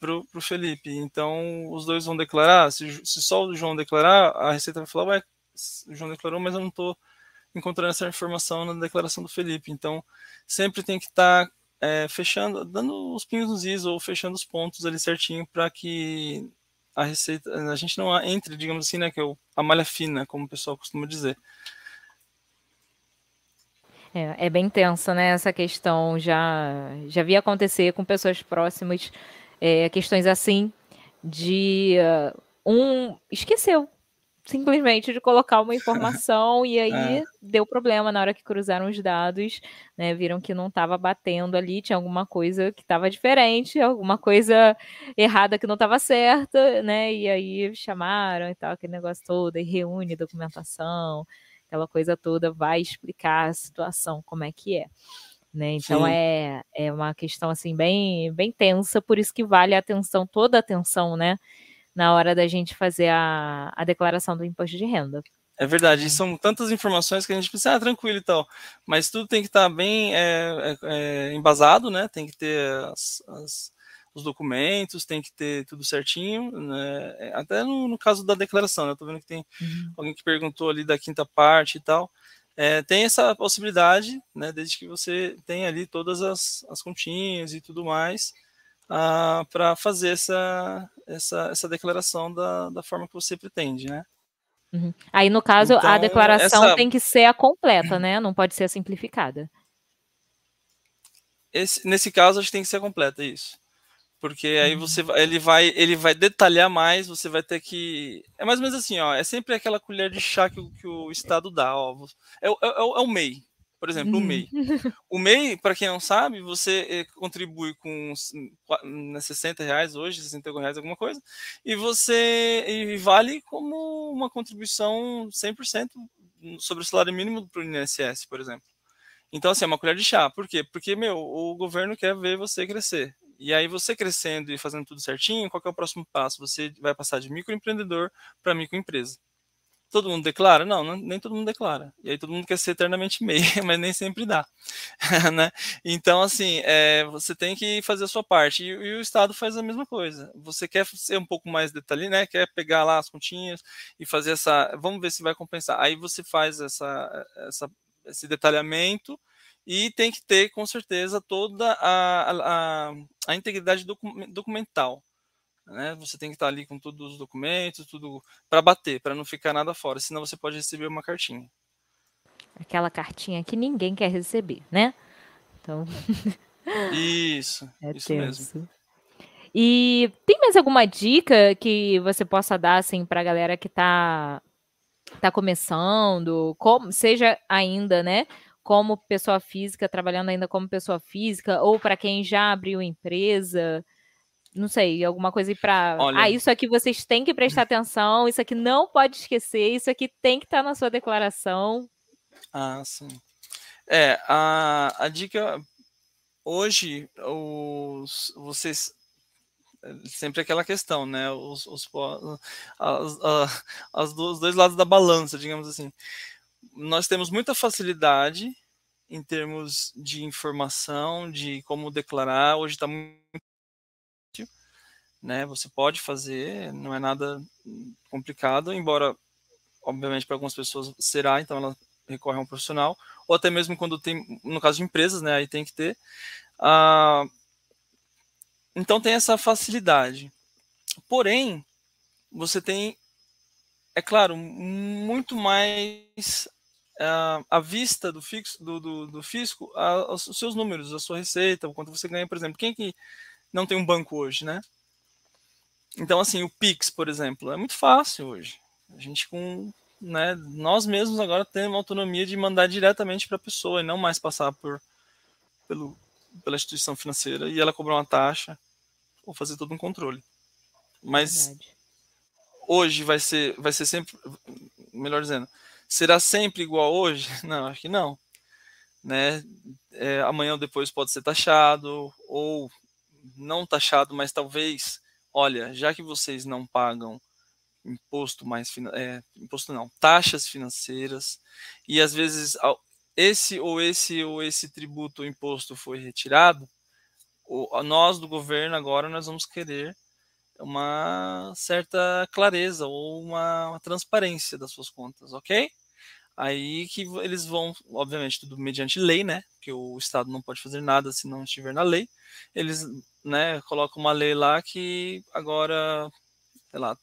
pro, pro Felipe. Então os dois vão declarar. Se, se só o João declarar, a Receita vai falar, ué, o João declarou, mas eu não estou encontrando essa informação na declaração do Felipe. Então sempre tem que estar tá é, fechando, dando os pingos nos is ou fechando os pontos ali certinho para que a receita, a gente não entre, digamos assim, né, que é a malha fina, como o pessoal costuma dizer. É, é bem tensa, né, essa questão, já, já vi acontecer com pessoas próximas, é, questões assim, de uh, um esqueceu simplesmente de colocar uma informação e aí é. deu problema na hora que cruzaram os dados, né? Viram que não estava batendo ali, tinha alguma coisa que estava diferente, alguma coisa errada que não estava certa, né? E aí chamaram e tal, aquele negócio todo, e reúne documentação, aquela coisa toda, vai explicar a situação, como é que é. Né? Então é, é uma questão assim bem, bem tensa, por isso que vale a atenção, toda a atenção, né? Na hora da gente fazer a, a declaração do imposto de renda. É verdade, são tantas informações que a gente pensa, ah, tranquilo e tal, mas tudo tem que estar bem é, é, é, embasado, né? Tem que ter as, as, os documentos, tem que ter tudo certinho, né? É, até no, no, caso da declaração, né? Eu tô vendo que tem uhum. alguém que perguntou ali da quinta parte e tal. É, tem essa possibilidade, né? Desde que você tenha ali todas as, as continhas e tudo mais ah, para fazer essa, essa, essa declaração da, da forma que você pretende, né? Uhum. Aí, no caso, então, a declaração essa... tem que ser a completa, né? Não pode ser a simplificada. Esse, nesse caso, acho que tem que ser a completa, isso. Porque aí uhum. você ele vai ele vai detalhar mais, você vai ter que. É mais ou menos assim, ó. É sempre aquela colher de chá que, que o Estado dá, ó. É, é, é, o MEI. Por exemplo, uhum. o MEI. O MEI, para quem não sabe, você eh, contribui com né, 60 reais hoje, 60 reais, alguma coisa, e você e vale como uma contribuição 100% sobre o salário mínimo para o INSS, por exemplo. Então, assim, é uma colher de chá. Por quê? Porque, meu, o governo quer ver você crescer. E aí, você crescendo e fazendo tudo certinho, qual é o próximo passo? Você vai passar de microempreendedor para microempresa. Todo mundo declara? Não, não, nem todo mundo declara. E aí todo mundo quer ser eternamente MEI, mas nem sempre dá. né? Então, assim, é, você tem que fazer a sua parte. E, e, o Estado faz a mesma coisa. Você quer ser um pouco mais detalhado, né? Quer pegar lá as continhas e fazer essa. Vamos ver se vai compensar. Aí você faz essa, essa esse detalhamento e tem que ter, com certeza, toda a, a, a integridade documental né? Você tem que estar ali com todos os documentos, tudo para bater, para não ficar nada fora, senão você pode receber uma cartinha. Aquela cartinha que ninguém quer receber, né? Então. Isso, é isso tenso. mesmo. E tem mais alguma dica que você possa dar assim para a galera que está tá começando, como seja ainda, né, como pessoa física, trabalhando ainda como pessoa física, ou para quem já abriu empresa, não sei, alguma coisa para. Ah, isso aqui vocês têm que prestar atenção, isso aqui não pode esquecer, isso aqui tem que estar tá na sua declaração. Ah, sim. É, a, a dica hoje, os, vocês sempre aquela questão, né? Os, os, as, as, as, os dois lados da balança, digamos assim. Nós temos muita facilidade em termos de informação, de como declarar. Hoje está muito. Né? Você pode fazer, não é nada complicado, embora, obviamente, para algumas pessoas será, então ela recorre a um profissional, ou até mesmo quando tem, no caso de empresas, né? Aí tem que ter. Uh, então tem essa facilidade. Porém, você tem, é claro, muito mais uh, à vista do, fixo, do, do, do fisco uh, os seus números, a sua receita, o quanto você ganha, por exemplo. Quem que não tem um banco hoje, né? Então, assim, o Pix, por exemplo, é muito fácil hoje. A gente com, né, nós mesmos agora temos autonomia de mandar diretamente para a pessoa e não mais passar por pelo pela instituição financeira e ela cobrar uma taxa ou fazer todo um controle. Mas Verdade. hoje vai ser, vai ser sempre, melhor dizendo, será sempre igual hoje? Não, acho que não. Né? É, amanhã ou depois pode ser taxado ou não taxado, mas talvez, olha, já que vocês não pagam imposto mais é, imposto não, taxas financeiras e às vezes esse ou esse ou esse tributo ou imposto foi retirado, nós do governo agora nós vamos querer uma certa clareza ou uma, uma transparência das suas contas, ok? Aí que eles vão, obviamente, tudo mediante lei, né? Que o Estado não pode fazer nada se não estiver na lei. Eles, né, colocam uma lei lá que agora, sei lá,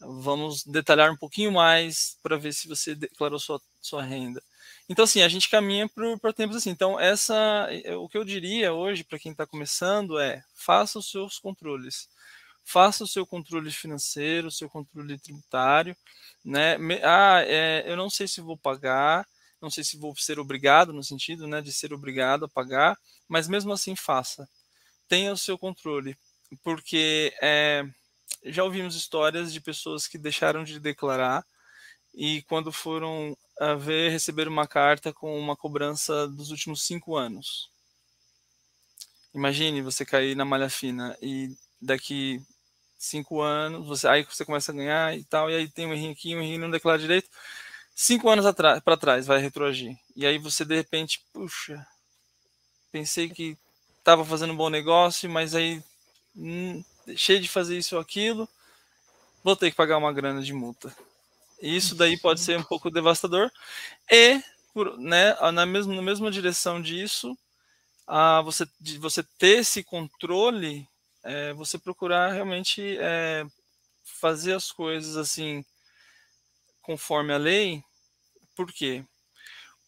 vamos detalhar um pouquinho mais para ver se você declarou sua, sua renda. Então, assim, a gente caminha para tempos assim. Então, essa, eh, o que eu diria hoje para quem está começando é: faça os seus controles. Faça o seu controle financeiro, o seu controle tributário. Né? Ah, é, eu não sei se vou pagar, não sei se vou ser obrigado, no sentido né, de ser obrigado a pagar, mas mesmo assim faça. Tenha o seu controle, porque é, já ouvimos histórias de pessoas que deixaram de declarar e quando foram a ver, receber uma carta com uma cobrança dos últimos cinco anos. Imagine você cair na malha fina e daqui cinco anos, você, aí você começa a ganhar e tal, e aí tem um errinho aqui, um errinho não declara direito. Cinco anos para trás vai retroagir. E aí você de repente, puxa, pensei que estava fazendo um bom negócio, mas aí hum, deixei de fazer isso ou aquilo, vou ter que pagar uma grana de multa. Isso daí pode ser um pouco devastador. E, por, né, na, mesma, na mesma direção disso, a você, de você ter esse controle, é, você procurar realmente é, fazer as coisas assim conforme a lei. Por quê?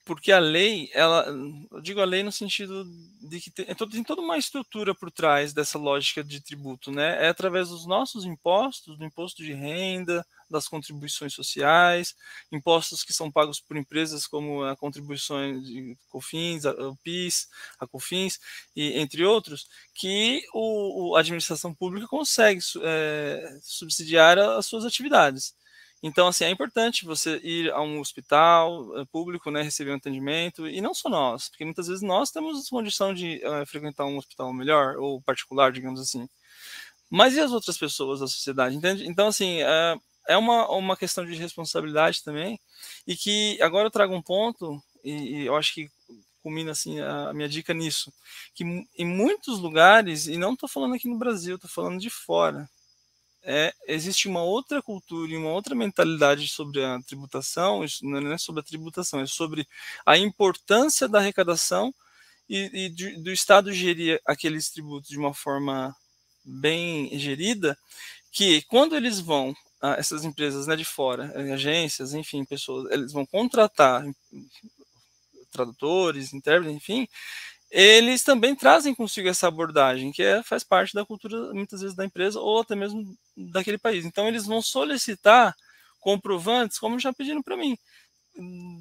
Porque a lei, ela, eu digo a lei no sentido de que tem, tem toda uma estrutura por trás dessa lógica de tributo, né? É através dos nossos impostos, do imposto de renda, das contribuições sociais, impostos que são pagos por empresas como a contribuição de COFINS, a, o PIS, a COFINS, e entre outros, que o, a administração pública consegue é, subsidiar as suas atividades. Então, assim, é importante você ir a um hospital eh, público, né, receber um atendimento, e não só nós, porque muitas vezes nós temos condição de uh, frequentar um hospital melhor, ou particular, digamos assim. Mas e as outras pessoas da sociedade, entende? Então, assim, uh, é uma, uma questão de responsabilidade também, e que agora eu trago um ponto, e, e eu acho que culmina assim a minha dica nisso, que em muitos lugares, e não estou falando aqui no Brasil, estou falando de fora, é, existe uma outra cultura e uma outra mentalidade sobre a tributação, não é sobre a tributação, é sobre a importância da arrecadação e, e de, do Estado gerir aqueles tributos de uma forma bem gerida, que quando eles vão, essas empresas né, de fora, agências, enfim, pessoas, eles vão contratar tradutores, intérpretes, enfim, eles também trazem consigo essa abordagem, que é, faz parte da cultura, muitas vezes, da empresa ou até mesmo daquele país. Então, eles vão solicitar comprovantes, como já pediram para mim,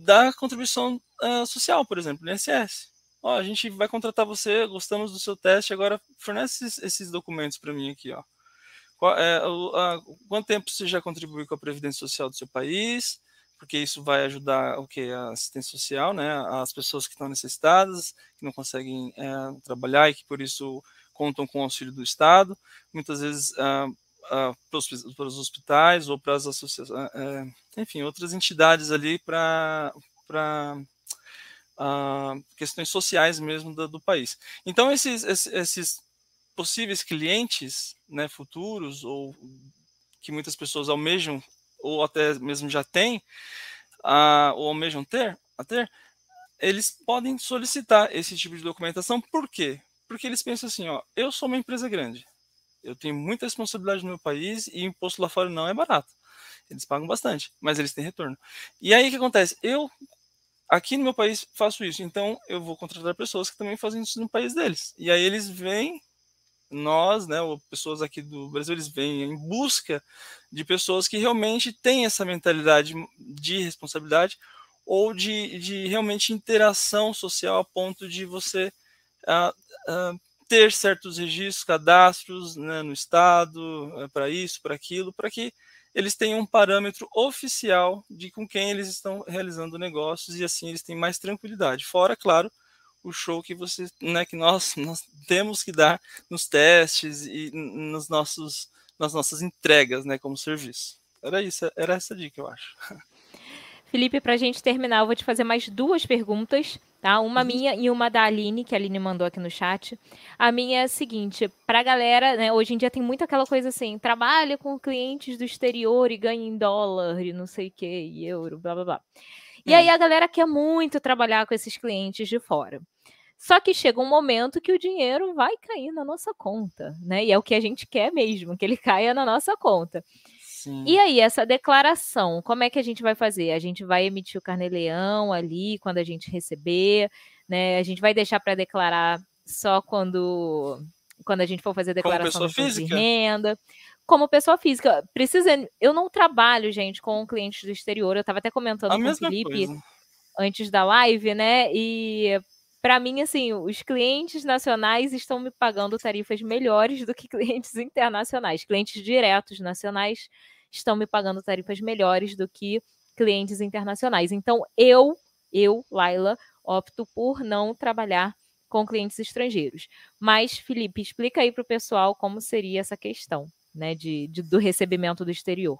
da contribuição uh, social, por exemplo, no INSS. Ó, a gente vai contratar você, gostamos do seu teste, agora fornece esses, esses documentos para mim aqui, ó. Qual, é, a, quanto tempo você já contribuiu com a Previdência Social do seu país? Porque isso vai ajudar o que? A assistência social, né? As pessoas que estão necessitadas, que não conseguem é, trabalhar e que por isso contam com o auxílio do Estado. Muitas vezes ah, ah, para os hospitais ou para as associações, é, enfim, outras entidades ali para uh, questões sociais mesmo do, do país. Então, esses, esses, possíveis clientes né, futuros, ou que muitas pessoas almejam, ou até mesmo já uh, ou almejam ter, a ter, eles podem solicitar esse tipo de documentação. Por quê? Porque eles pensam assim, ó, eu sou uma empresa grande, eu tenho muita responsabilidade no meu país e imposto lá fora não é barato. Eles pagam bastante, mas eles têm retorno. E aí o que acontece? Eu aqui no meu país faço isso, então eu vou contratar pessoas que também fazem isso no país deles. E aí eles vêm, nós, né, ou pessoas aqui do Brasil, eles vêm em busca de pessoas que realmente têm essa mentalidade de responsabilidade ou de, de realmente interação social a ponto de você uh, uh, ter certos registros, cadastros né, no Estado, uh, para isso, para aquilo, para que eles têm um parâmetro oficial de com quem eles estão realizando negócios e assim eles têm mais tranquilidade. Fora, claro, o show que você, né, que nós, nós temos que dar nos testes e nos nossos, nas nossas entregas, né, como serviço. Era isso, era essa dica, eu acho. Felipe, para a gente terminar, eu vou te fazer mais duas perguntas tá? Uma uhum. minha e uma da Aline, que a Aline mandou aqui no chat. A minha é a seguinte, pra galera, né, hoje em dia tem muito aquela coisa assim, trabalha com clientes do exterior e ganha em dólar e não sei o que, e euro, blá blá blá. E hum. aí a galera quer muito trabalhar com esses clientes de fora. Só que chega um momento que o dinheiro vai cair na nossa conta, né? E é o que a gente quer mesmo, que ele caia na nossa conta. Sim. E aí, essa declaração, como é que a gente vai fazer? A gente vai emitir o carnê-leão ali quando a gente receber, né? A gente vai deixar para declarar só quando, quando a gente for fazer a declaração de renda. Como pessoa física. Precisa. Eu não trabalho, gente, com clientes do exterior. Eu estava até comentando a com o Felipe coisa. antes da live, né? E para mim, assim, os clientes nacionais estão me pagando tarifas melhores do que clientes internacionais. Clientes diretos nacionais estão me pagando tarifas melhores do que clientes internacionais. Então, eu, eu, Laila, opto por não trabalhar com clientes estrangeiros. Mas, Felipe, explica aí para o pessoal como seria essa questão né, de, de, do recebimento do exterior.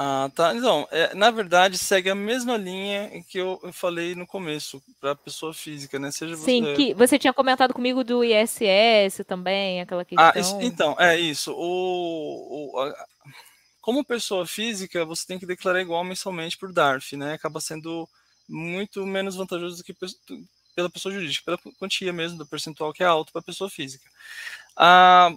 Ah, tá. Então, é, na verdade, segue a mesma linha que eu, eu falei no começo, para a pessoa física, né? Seja Sim, você... que você tinha comentado comigo do ISS também, aquela questão. Ah, isso, então, é isso. O, o a, como pessoa física, você tem que declarar igual mensalmente por DARF, né? Acaba sendo muito menos vantajoso do que pela pessoa jurídica, pela quantia mesmo do percentual que é alto para pessoa física. Ah,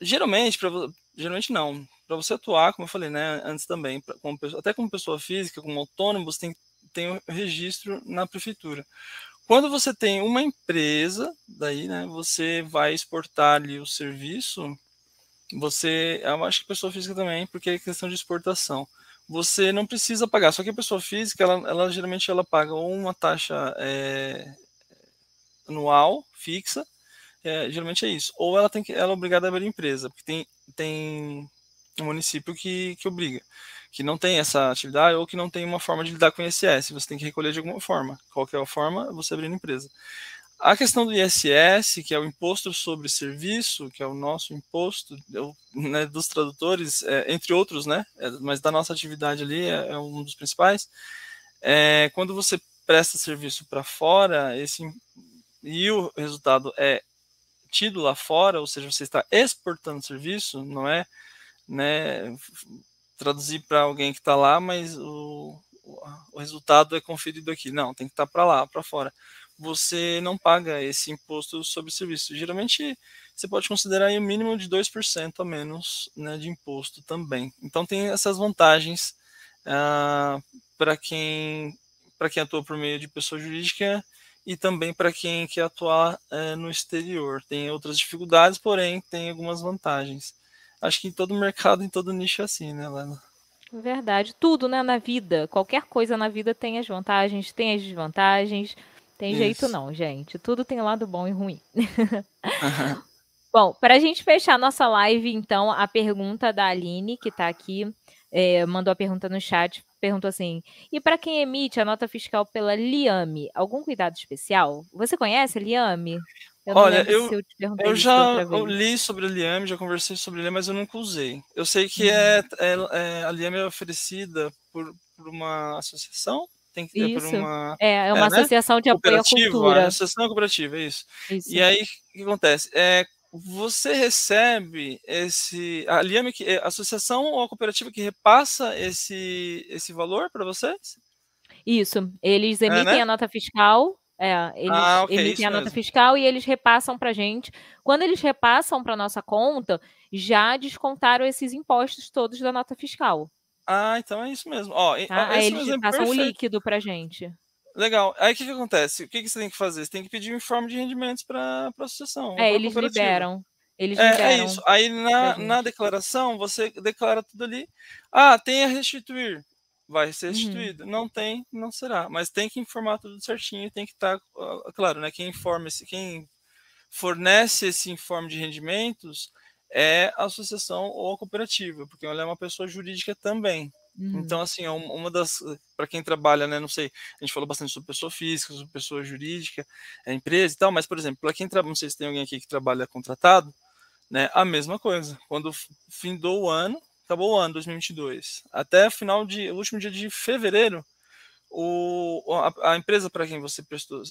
geralmente, pra, geralmente não. Para você atuar, como eu falei, né, antes também, pra, como, até como pessoa física, como autônomo, você tem, tem um registro na prefeitura. Quando você tem uma empresa, daí, né, você vai exportar ali o serviço você, eu acho que pessoa física também, porque é questão de exportação. Você não precisa pagar, só que a pessoa física, ela, ela geralmente ela paga uma taxa é, anual fixa, é, geralmente é isso. Ou ela tem que, ela é obrigada a abrir empresa, porque tem, tem um município que, que obriga, que não tem essa atividade ou que não tem uma forma de lidar com o ISS. Você tem que recolher de alguma forma. Qual é forma? Você abrir empresa. A questão do ISS, que é o imposto sobre serviço, que é o nosso imposto né, dos tradutores, é, entre outros, né, é, mas da nossa atividade ali é, é um dos principais. É, quando você presta serviço para fora, esse e o resultado é tido lá fora, ou seja, você está exportando serviço, não é, né, traduzir para alguém que está lá, mas o, o resultado é conferido aqui. Não, tem que estar tá para lá, para fora você não paga esse imposto sobre serviço. Geralmente, você pode considerar o mínimo de 2% a menos né, de imposto também. Então, tem essas vantagens ah, para quem, quem atua por meio de pessoa jurídica e também para quem quer atuar é, no exterior. Tem outras dificuldades, porém, tem algumas vantagens. Acho que em todo mercado, em todo nicho é assim, né, Lena? Verdade. Tudo, né, na vida. Qualquer coisa na vida tem as vantagens, tem as desvantagens. Tem Isso. jeito não, gente. Tudo tem lado bom e ruim. bom, para a gente fechar nossa live, então, a pergunta da Aline, que está aqui, é, mandou a pergunta no chat, perguntou assim: e para quem emite a nota fiscal pela Liame, algum cuidado especial? Você conhece a Liame? Eu Olha, eu, eu, eu já li sobre a Liame, já conversei sobre a Liame, mas eu nunca usei. Eu sei que uhum. é, é, é, a Liame é oferecida por, por uma associação tem que ter isso. por uma. É, é uma é, né? associação de apoio à cultura. Associação cooperativa, isso. isso. E aí, o que acontece? É, você recebe esse. A Liame, é a associação ou a cooperativa que repassa esse, esse valor para vocês? Isso. Eles é, emitem é, né? a nota fiscal. É, eles ah, okay, emitem a nota mesmo. fiscal e eles repassam para gente. Quando eles repassam para nossa conta, já descontaram esses impostos todos da nota fiscal. Ah, então é isso mesmo. Ó, tá? Aí eles é passam o líquido pra gente. Legal. Aí o que, que acontece? O que, que você tem que fazer? Você tem que pedir um informe de rendimentos para a associação. É, eles liberam. Eles é, liberam. É isso. Aí na, na declaração, você declara tudo ali. Ah, tem a restituir. Vai ser uhum. restituído. Uhum. Não tem, não será. Mas tem que informar tudo certinho. Tem que estar, tá, claro, né? Quem informa, quem fornece esse informe de rendimentos é a associação ou a cooperativa, porque ela é uma pessoa jurídica também. Uhum. Então, assim, é uma das. Para quem trabalha, né? Não sei, a gente falou bastante sobre pessoa física, sobre pessoa jurídica, é, empresa e tal, mas, por exemplo, para quem trabalha, não sei se tem alguém aqui que trabalha contratado, né? A mesma coisa. Quando findou o ano, acabou o ano 2022, até final de. O último dia de fevereiro, o, a, a empresa para quem você prestou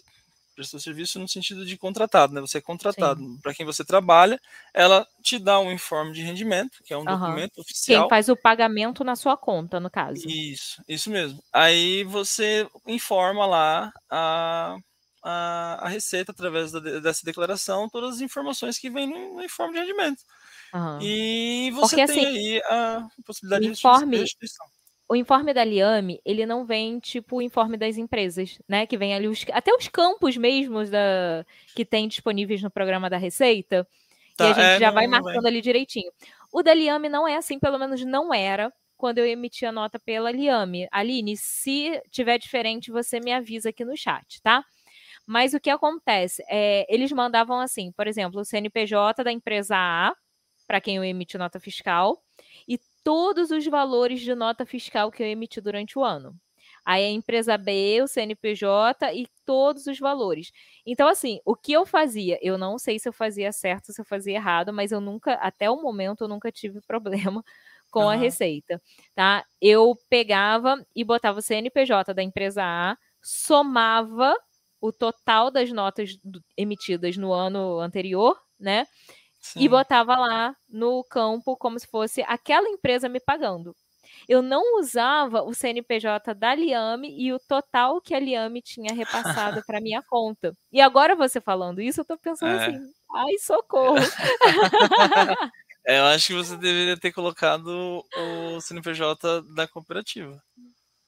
prestou serviço no sentido de contratado, né? Você é contratado. Para quem você trabalha, ela te dá um informe de rendimento, que é um uhum. documento oficial. Quem faz o pagamento na sua conta, no caso. Isso, isso mesmo. Aí você informa lá a, a, a Receita, através da, dessa declaração, todas as informações que vêm no, no informe de rendimento. Uhum. E você Porque, tem assim, aí a possibilidade informe, de restituição o informe da Liame, ele não vem tipo o informe das empresas, né? Que vem ali os, até os campos mesmos da, que tem disponíveis no programa da Receita. Tá, e a gente é, já não, vai marcando ali direitinho. O da Liame não é assim, pelo menos não era quando eu emiti a nota pela Liame. Aline, se tiver diferente, você me avisa aqui no chat, tá? Mas o que acontece? É, eles mandavam assim, por exemplo, o CNPJ da empresa A, para quem eu emiti nota fiscal, todos os valores de nota fiscal que eu emiti durante o ano. Aí a empresa B, o CNPJ e todos os valores. Então, assim, o que eu fazia? Eu não sei se eu fazia certo, se eu fazia errado, mas eu nunca, até o momento, eu nunca tive problema com uhum. a receita, tá? Eu pegava e botava o CNPJ da empresa A, somava o total das notas emitidas no ano anterior, né? Sim. e botava lá no campo como se fosse aquela empresa me pagando. Eu não usava o CNPJ da Liame e o total que a Liame tinha repassado para minha conta. E agora você falando isso, eu tô pensando é. assim, ai, socorro. é, eu acho que você deveria ter colocado o CNPJ da cooperativa.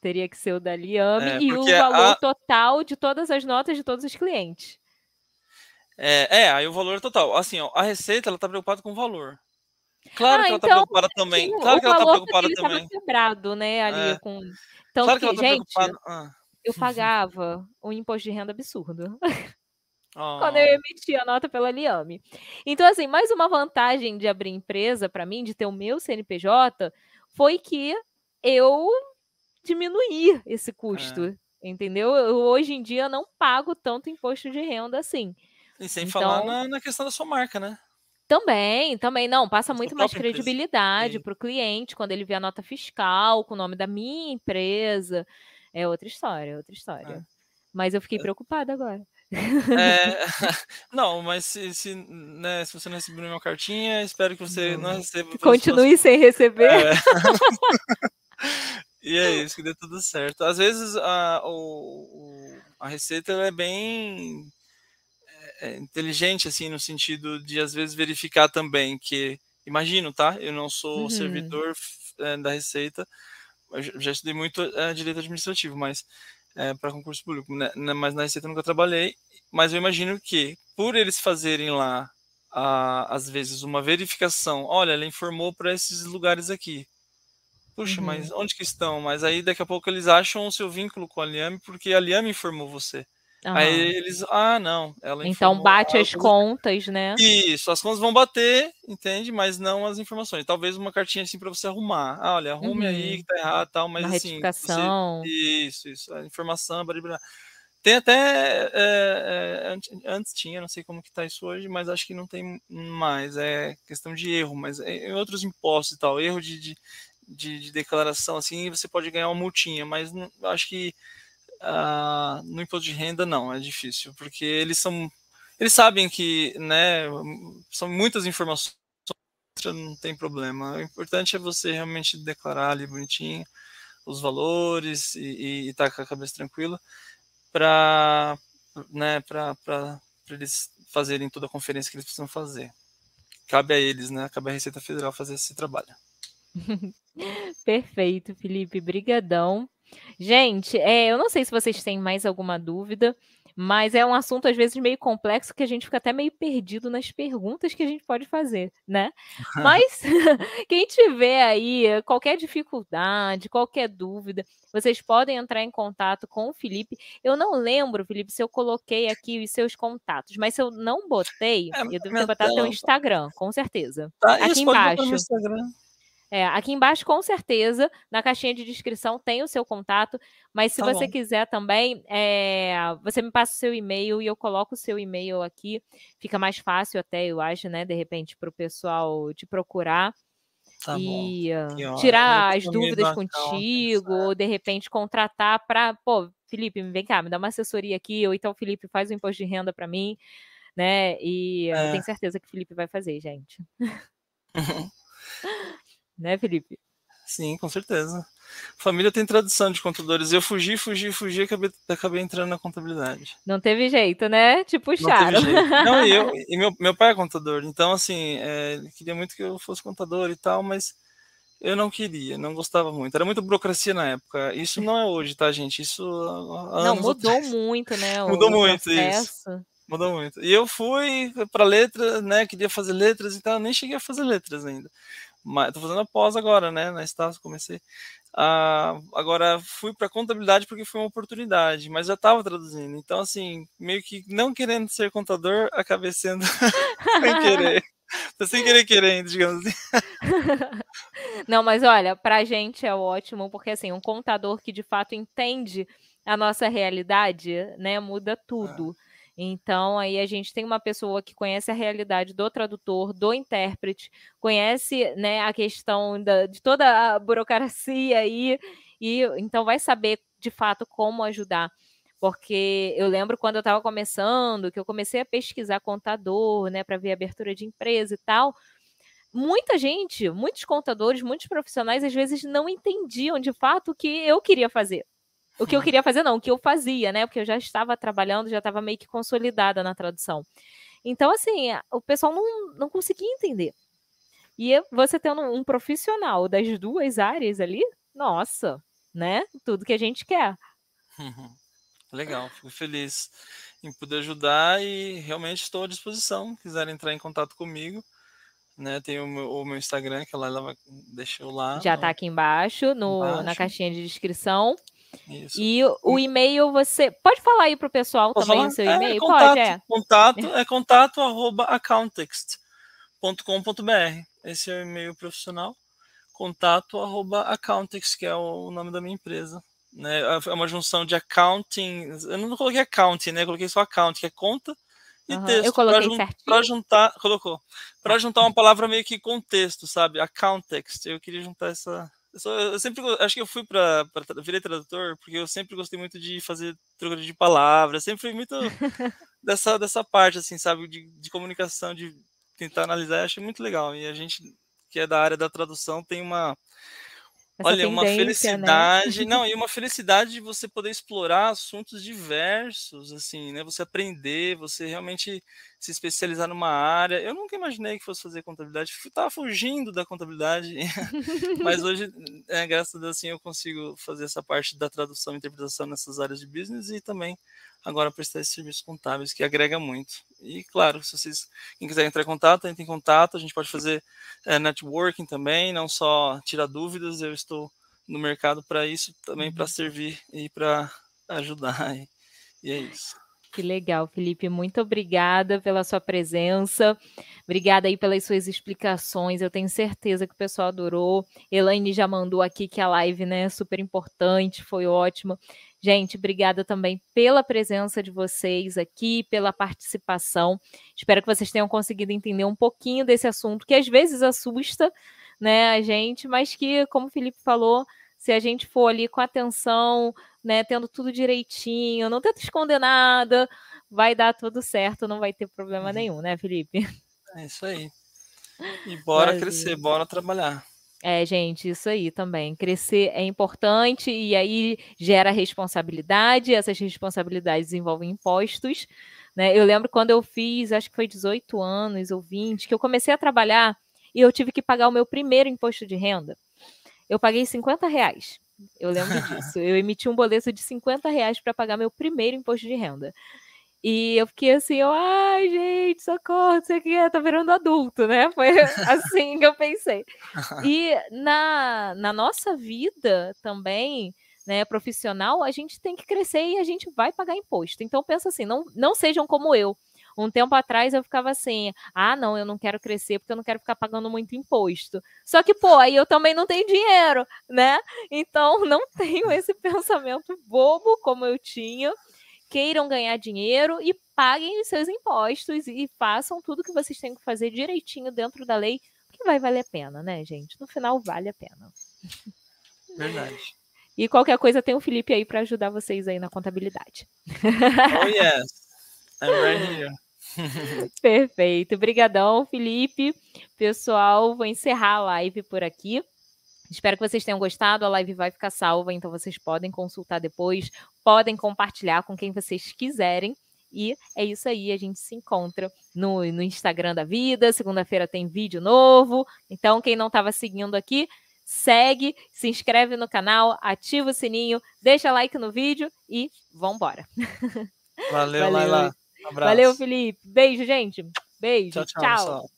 Teria que ser o da Liame é, e o valor a... total de todas as notas de todos os clientes. É, é, aí o valor total. Assim, ó, a Receita, ela tá preocupada com o valor. Claro ah, que ela tá então, tá preocupada também. Claro que ela tá preocupada também. quebrado, né, ali é. com... Então, claro que, que tá gente, ah. eu pagava um imposto de renda absurdo. Oh. Quando eu emitia a nota pela Liame. Então, assim, mais uma vantagem de abrir empresa para mim, de ter o meu CNPJ, foi que eu diminuí esse custo. É. Entendeu? Eu, hoje em dia não pago tanto imposto de renda assim. E sem então, falar na, na, questão da sua marca, né? Também, também. Não, passa muito mais credibilidade para o cliente quando ele vê a nota fiscal com o nome da minha empresa. É outra história, é outra história. É. Mas eu fiquei é. preocupada agora. É, não, mas se, se, né, se você não recebeu nenhuma cartinha, espero que você não, não receba. Continue sem receber. É. e é isso, que dê tudo certo. Às vezes a, o, A receita é bem é, inteligente, assim, no sentido de, às vezes, verificar também que, imagino, tá? Eu não sou uhum. servidor é, da Receita, já estudei muito é, direito administrativo, mas é, para concurso público, né, né? mas na Receita nunca trabalhei, mas eu imagino que, por eles fazerem lá, a, às vezes, uma verificação, olha, ela informou para esses lugares aqui, Puxa, uhum. mas onde que estão? Mas aí daqui a pouco eles acham o seu vínculo com a Liame porque a Liame informou você. Uhum. Aí eles, ah, não, ela Então bate as contas, né? Isso, as contas vão bater, entende? Mas não as informações. Talvez uma cartinha assim para você arrumar. Ah, olha, arrume uhum. aí que tá errado, tal, mas uma assim, retificação. Você... isso, isso, a informação, blá, blá. Tem até é, é, antes tinha, não sei como que tá isso hoje, mas acho que não tem mais. É questão de erro, mas é, em outros impostos e tal, erro de, de de, de, declaração assim, você pode ganhar uma multinha, mas não, acho que uh, no imposto de renda não, é difícil, porque eles são eles sabem que, né, são muitas informações, não tem problema. O importante é você realmente declarar ali bonitinho os valores e estar tá com a cabeça tranquila para né, para eles fazerem toda a conferência que eles precisam fazer. Cabe a eles, né? Cabe à Receita Federal fazer esse trabalho. Perfeito, Felipe, brigadão. Gente, é, eu não sei se vocês têm mais alguma dúvida, mas é um assunto às vezes meio complexo que a gente fica até meio perdido nas perguntas que a gente pode fazer, né? Mas quem tiver aí qualquer dificuldade, qualquer dúvida, vocês podem entrar em contato com o Felipe. Eu não lembro, Felipe, se eu coloquei aqui os seus contatos, mas se eu não botei, é, eu devo ter botado teu Instagram, com certeza. Tá, aqui embaixo. É, aqui embaixo, com certeza, na caixinha de descrição tem o seu contato, mas se tá você bom. quiser também, é, você me passa o seu e-mail e eu coloco o seu e-mail aqui. Fica mais fácil até, eu acho, né? De repente, para o pessoal te procurar. Tá e uh, tirar as dúvidas contigo, é. ou de repente contratar para, pô, Felipe, vem cá, me dá uma assessoria aqui, ou então Felipe faz o um imposto de renda para mim, né? E é. eu tenho certeza que o Felipe vai fazer, gente. né, Felipe? Sim, com certeza. Família tem tradição de contadores. Eu fugi, fugi, fugi e acabei, acabei entrando na contabilidade. Não teve jeito, né? Te puxaram. Não, Não e, eu, e meu, meu pai é contador, então, assim, é, ele queria muito que eu fosse contador e tal, mas eu não queria, não gostava muito. Era muita burocracia na época. Isso não é hoje, tá, gente? Isso. Não, mudou atrás. muito, né? mudou muito processo. isso. Mudou muito. E eu fui para letras, né? Queria fazer letras e tal, nem cheguei a fazer letras ainda. Mas tô fazendo a pós agora, né? Na Estácio comecei. Ah, agora fui para contabilidade porque foi uma oportunidade, mas já estava traduzindo. Então, assim, meio que não querendo ser contador, acabei sendo sem querer. Tô sem querer querendo, digamos assim. Não, mas olha, para a gente é ótimo, porque assim, um contador que de fato entende a nossa realidade, né, muda é. Então, aí a gente tem uma pessoa que conhece a realidade do tradutor, do intérprete, conhece né, a questão da, de toda a burocracia aí, e então vai saber de fato como ajudar. Porque eu lembro quando eu estava começando, que eu comecei a pesquisar contador, né, para ver abertura de empresa e tal. Muita gente, muitos contadores, muitos profissionais, às vezes não entendiam de fato o que eu queria fazer. O que eu queria fazer, não, o que eu fazia, né? Porque eu já estava trabalhando, já estava meio que consolidada na tradução. Então, assim, o pessoal não, não conseguia entender. E você tendo um profissional das duas áreas ali, nossa, né? Tudo que a gente quer. Legal, fico feliz em poder ajudar e realmente estou à disposição. Quiserem entrar em contato comigo, né? Tem o meu, o meu Instagram, que ela, ela deixou lá. Já está aqui embaixo, no, embaixo. na caixinha de descrição. Isso. E o e-mail você. Pode falar aí para o pessoal Posso também falar? o seu é, e-mail? É, contato, Pode, é. Contato é contato arroba accountext.com.br. Esse é o e-mail profissional. Contato arroba accountext, que é o nome da minha empresa. Né? É uma junção de accounting. Eu não coloquei accounting, né? Eu coloquei só account, que é conta. E uhum, texto. Eu coloquei jun Para juntar, colocou. Para juntar uma palavra meio que contexto, sabe? Accountext. Eu queria juntar essa, eu, só, eu, sempre acho que eu fui para virei tradutor porque eu sempre gostei muito de fazer troca de palavras, sempre fui muito dessa dessa parte assim, sabe, de, de comunicação, de tentar analisar, eu achei muito legal. E a gente que é da área da tradução tem uma essa Olha, uma né? felicidade, não, e uma felicidade de você poder explorar assuntos diversos, assim, né? Você aprender, você realmente se especializar numa área. Eu nunca imaginei que fosse fazer contabilidade, estava fugindo da contabilidade, mas hoje, é, graças a Deus, assim, eu consigo fazer essa parte da tradução e interpretação nessas áreas de business e também agora prestar esses serviços contábeis, que agrega muito. E, claro, se vocês, quem quiser entrar em contato, entre em contato, a gente pode fazer é, networking também, não só tirar dúvidas, eu estou no mercado para isso, também para uhum. servir e para ajudar, e, e é isso. Que legal, Felipe. Muito obrigada pela sua presença. Obrigada aí pelas suas explicações. Eu tenho certeza que o pessoal adorou. Elaine já mandou aqui que a live, né, é super importante, foi ótima. Gente, obrigada também pela presença de vocês aqui, pela participação. Espero que vocês tenham conseguido entender um pouquinho desse assunto que às vezes assusta, né, a gente, mas que, como o Felipe falou, se a gente for ali com atenção, né, tendo tudo direitinho, não tenta esconder nada, vai dar tudo certo, não vai ter problema uhum. nenhum, né, Felipe? É isso aí. E bora crescer, bora trabalhar. É, gente, isso aí também. Crescer é importante e aí gera responsabilidade, essas responsabilidades envolvem impostos. Né? Eu lembro quando eu fiz, acho que foi 18 anos ou 20, que eu comecei a trabalhar e eu tive que pagar o meu primeiro imposto de renda. Eu paguei 50 reais. Eu lembro disso. Eu emiti um boleto de 50 reais para pagar meu primeiro imposto de renda. E eu fiquei assim, eu, ai, gente, socorro, você que tá virando adulto, né? Foi assim que eu pensei. E na, na nossa vida também, né, profissional, a gente tem que crescer e a gente vai pagar imposto. Então pensa assim, não, não sejam como eu. Um tempo atrás eu ficava assim: ah, não, eu não quero crescer porque eu não quero ficar pagando muito imposto. Só que, pô, aí eu também não tenho dinheiro, né? Então não tenho esse pensamento bobo como eu tinha. Queiram ganhar dinheiro e paguem os seus impostos e façam tudo que vocês têm que fazer direitinho dentro da lei, que vai valer a pena, né, gente? No final, vale a pena. Verdade. E qualquer coisa tem o Felipe aí para ajudar vocês aí na contabilidade. Oh yes, I'm right here. Perfeito. Obrigadão, Felipe. Pessoal, vou encerrar a live por aqui. Espero que vocês tenham gostado. A live vai ficar salva, então vocês podem consultar depois, podem compartilhar com quem vocês quiserem. E é isso aí, a gente se encontra no, no Instagram da vida. Segunda-feira tem vídeo novo. Então, quem não estava seguindo aqui, segue, se inscreve no canal, ativa o sininho, deixa like no vídeo e vambora. Valeu, Valeu. Laila. Um Valeu, Felipe. Beijo, gente. Beijo. tchau. tchau. tchau.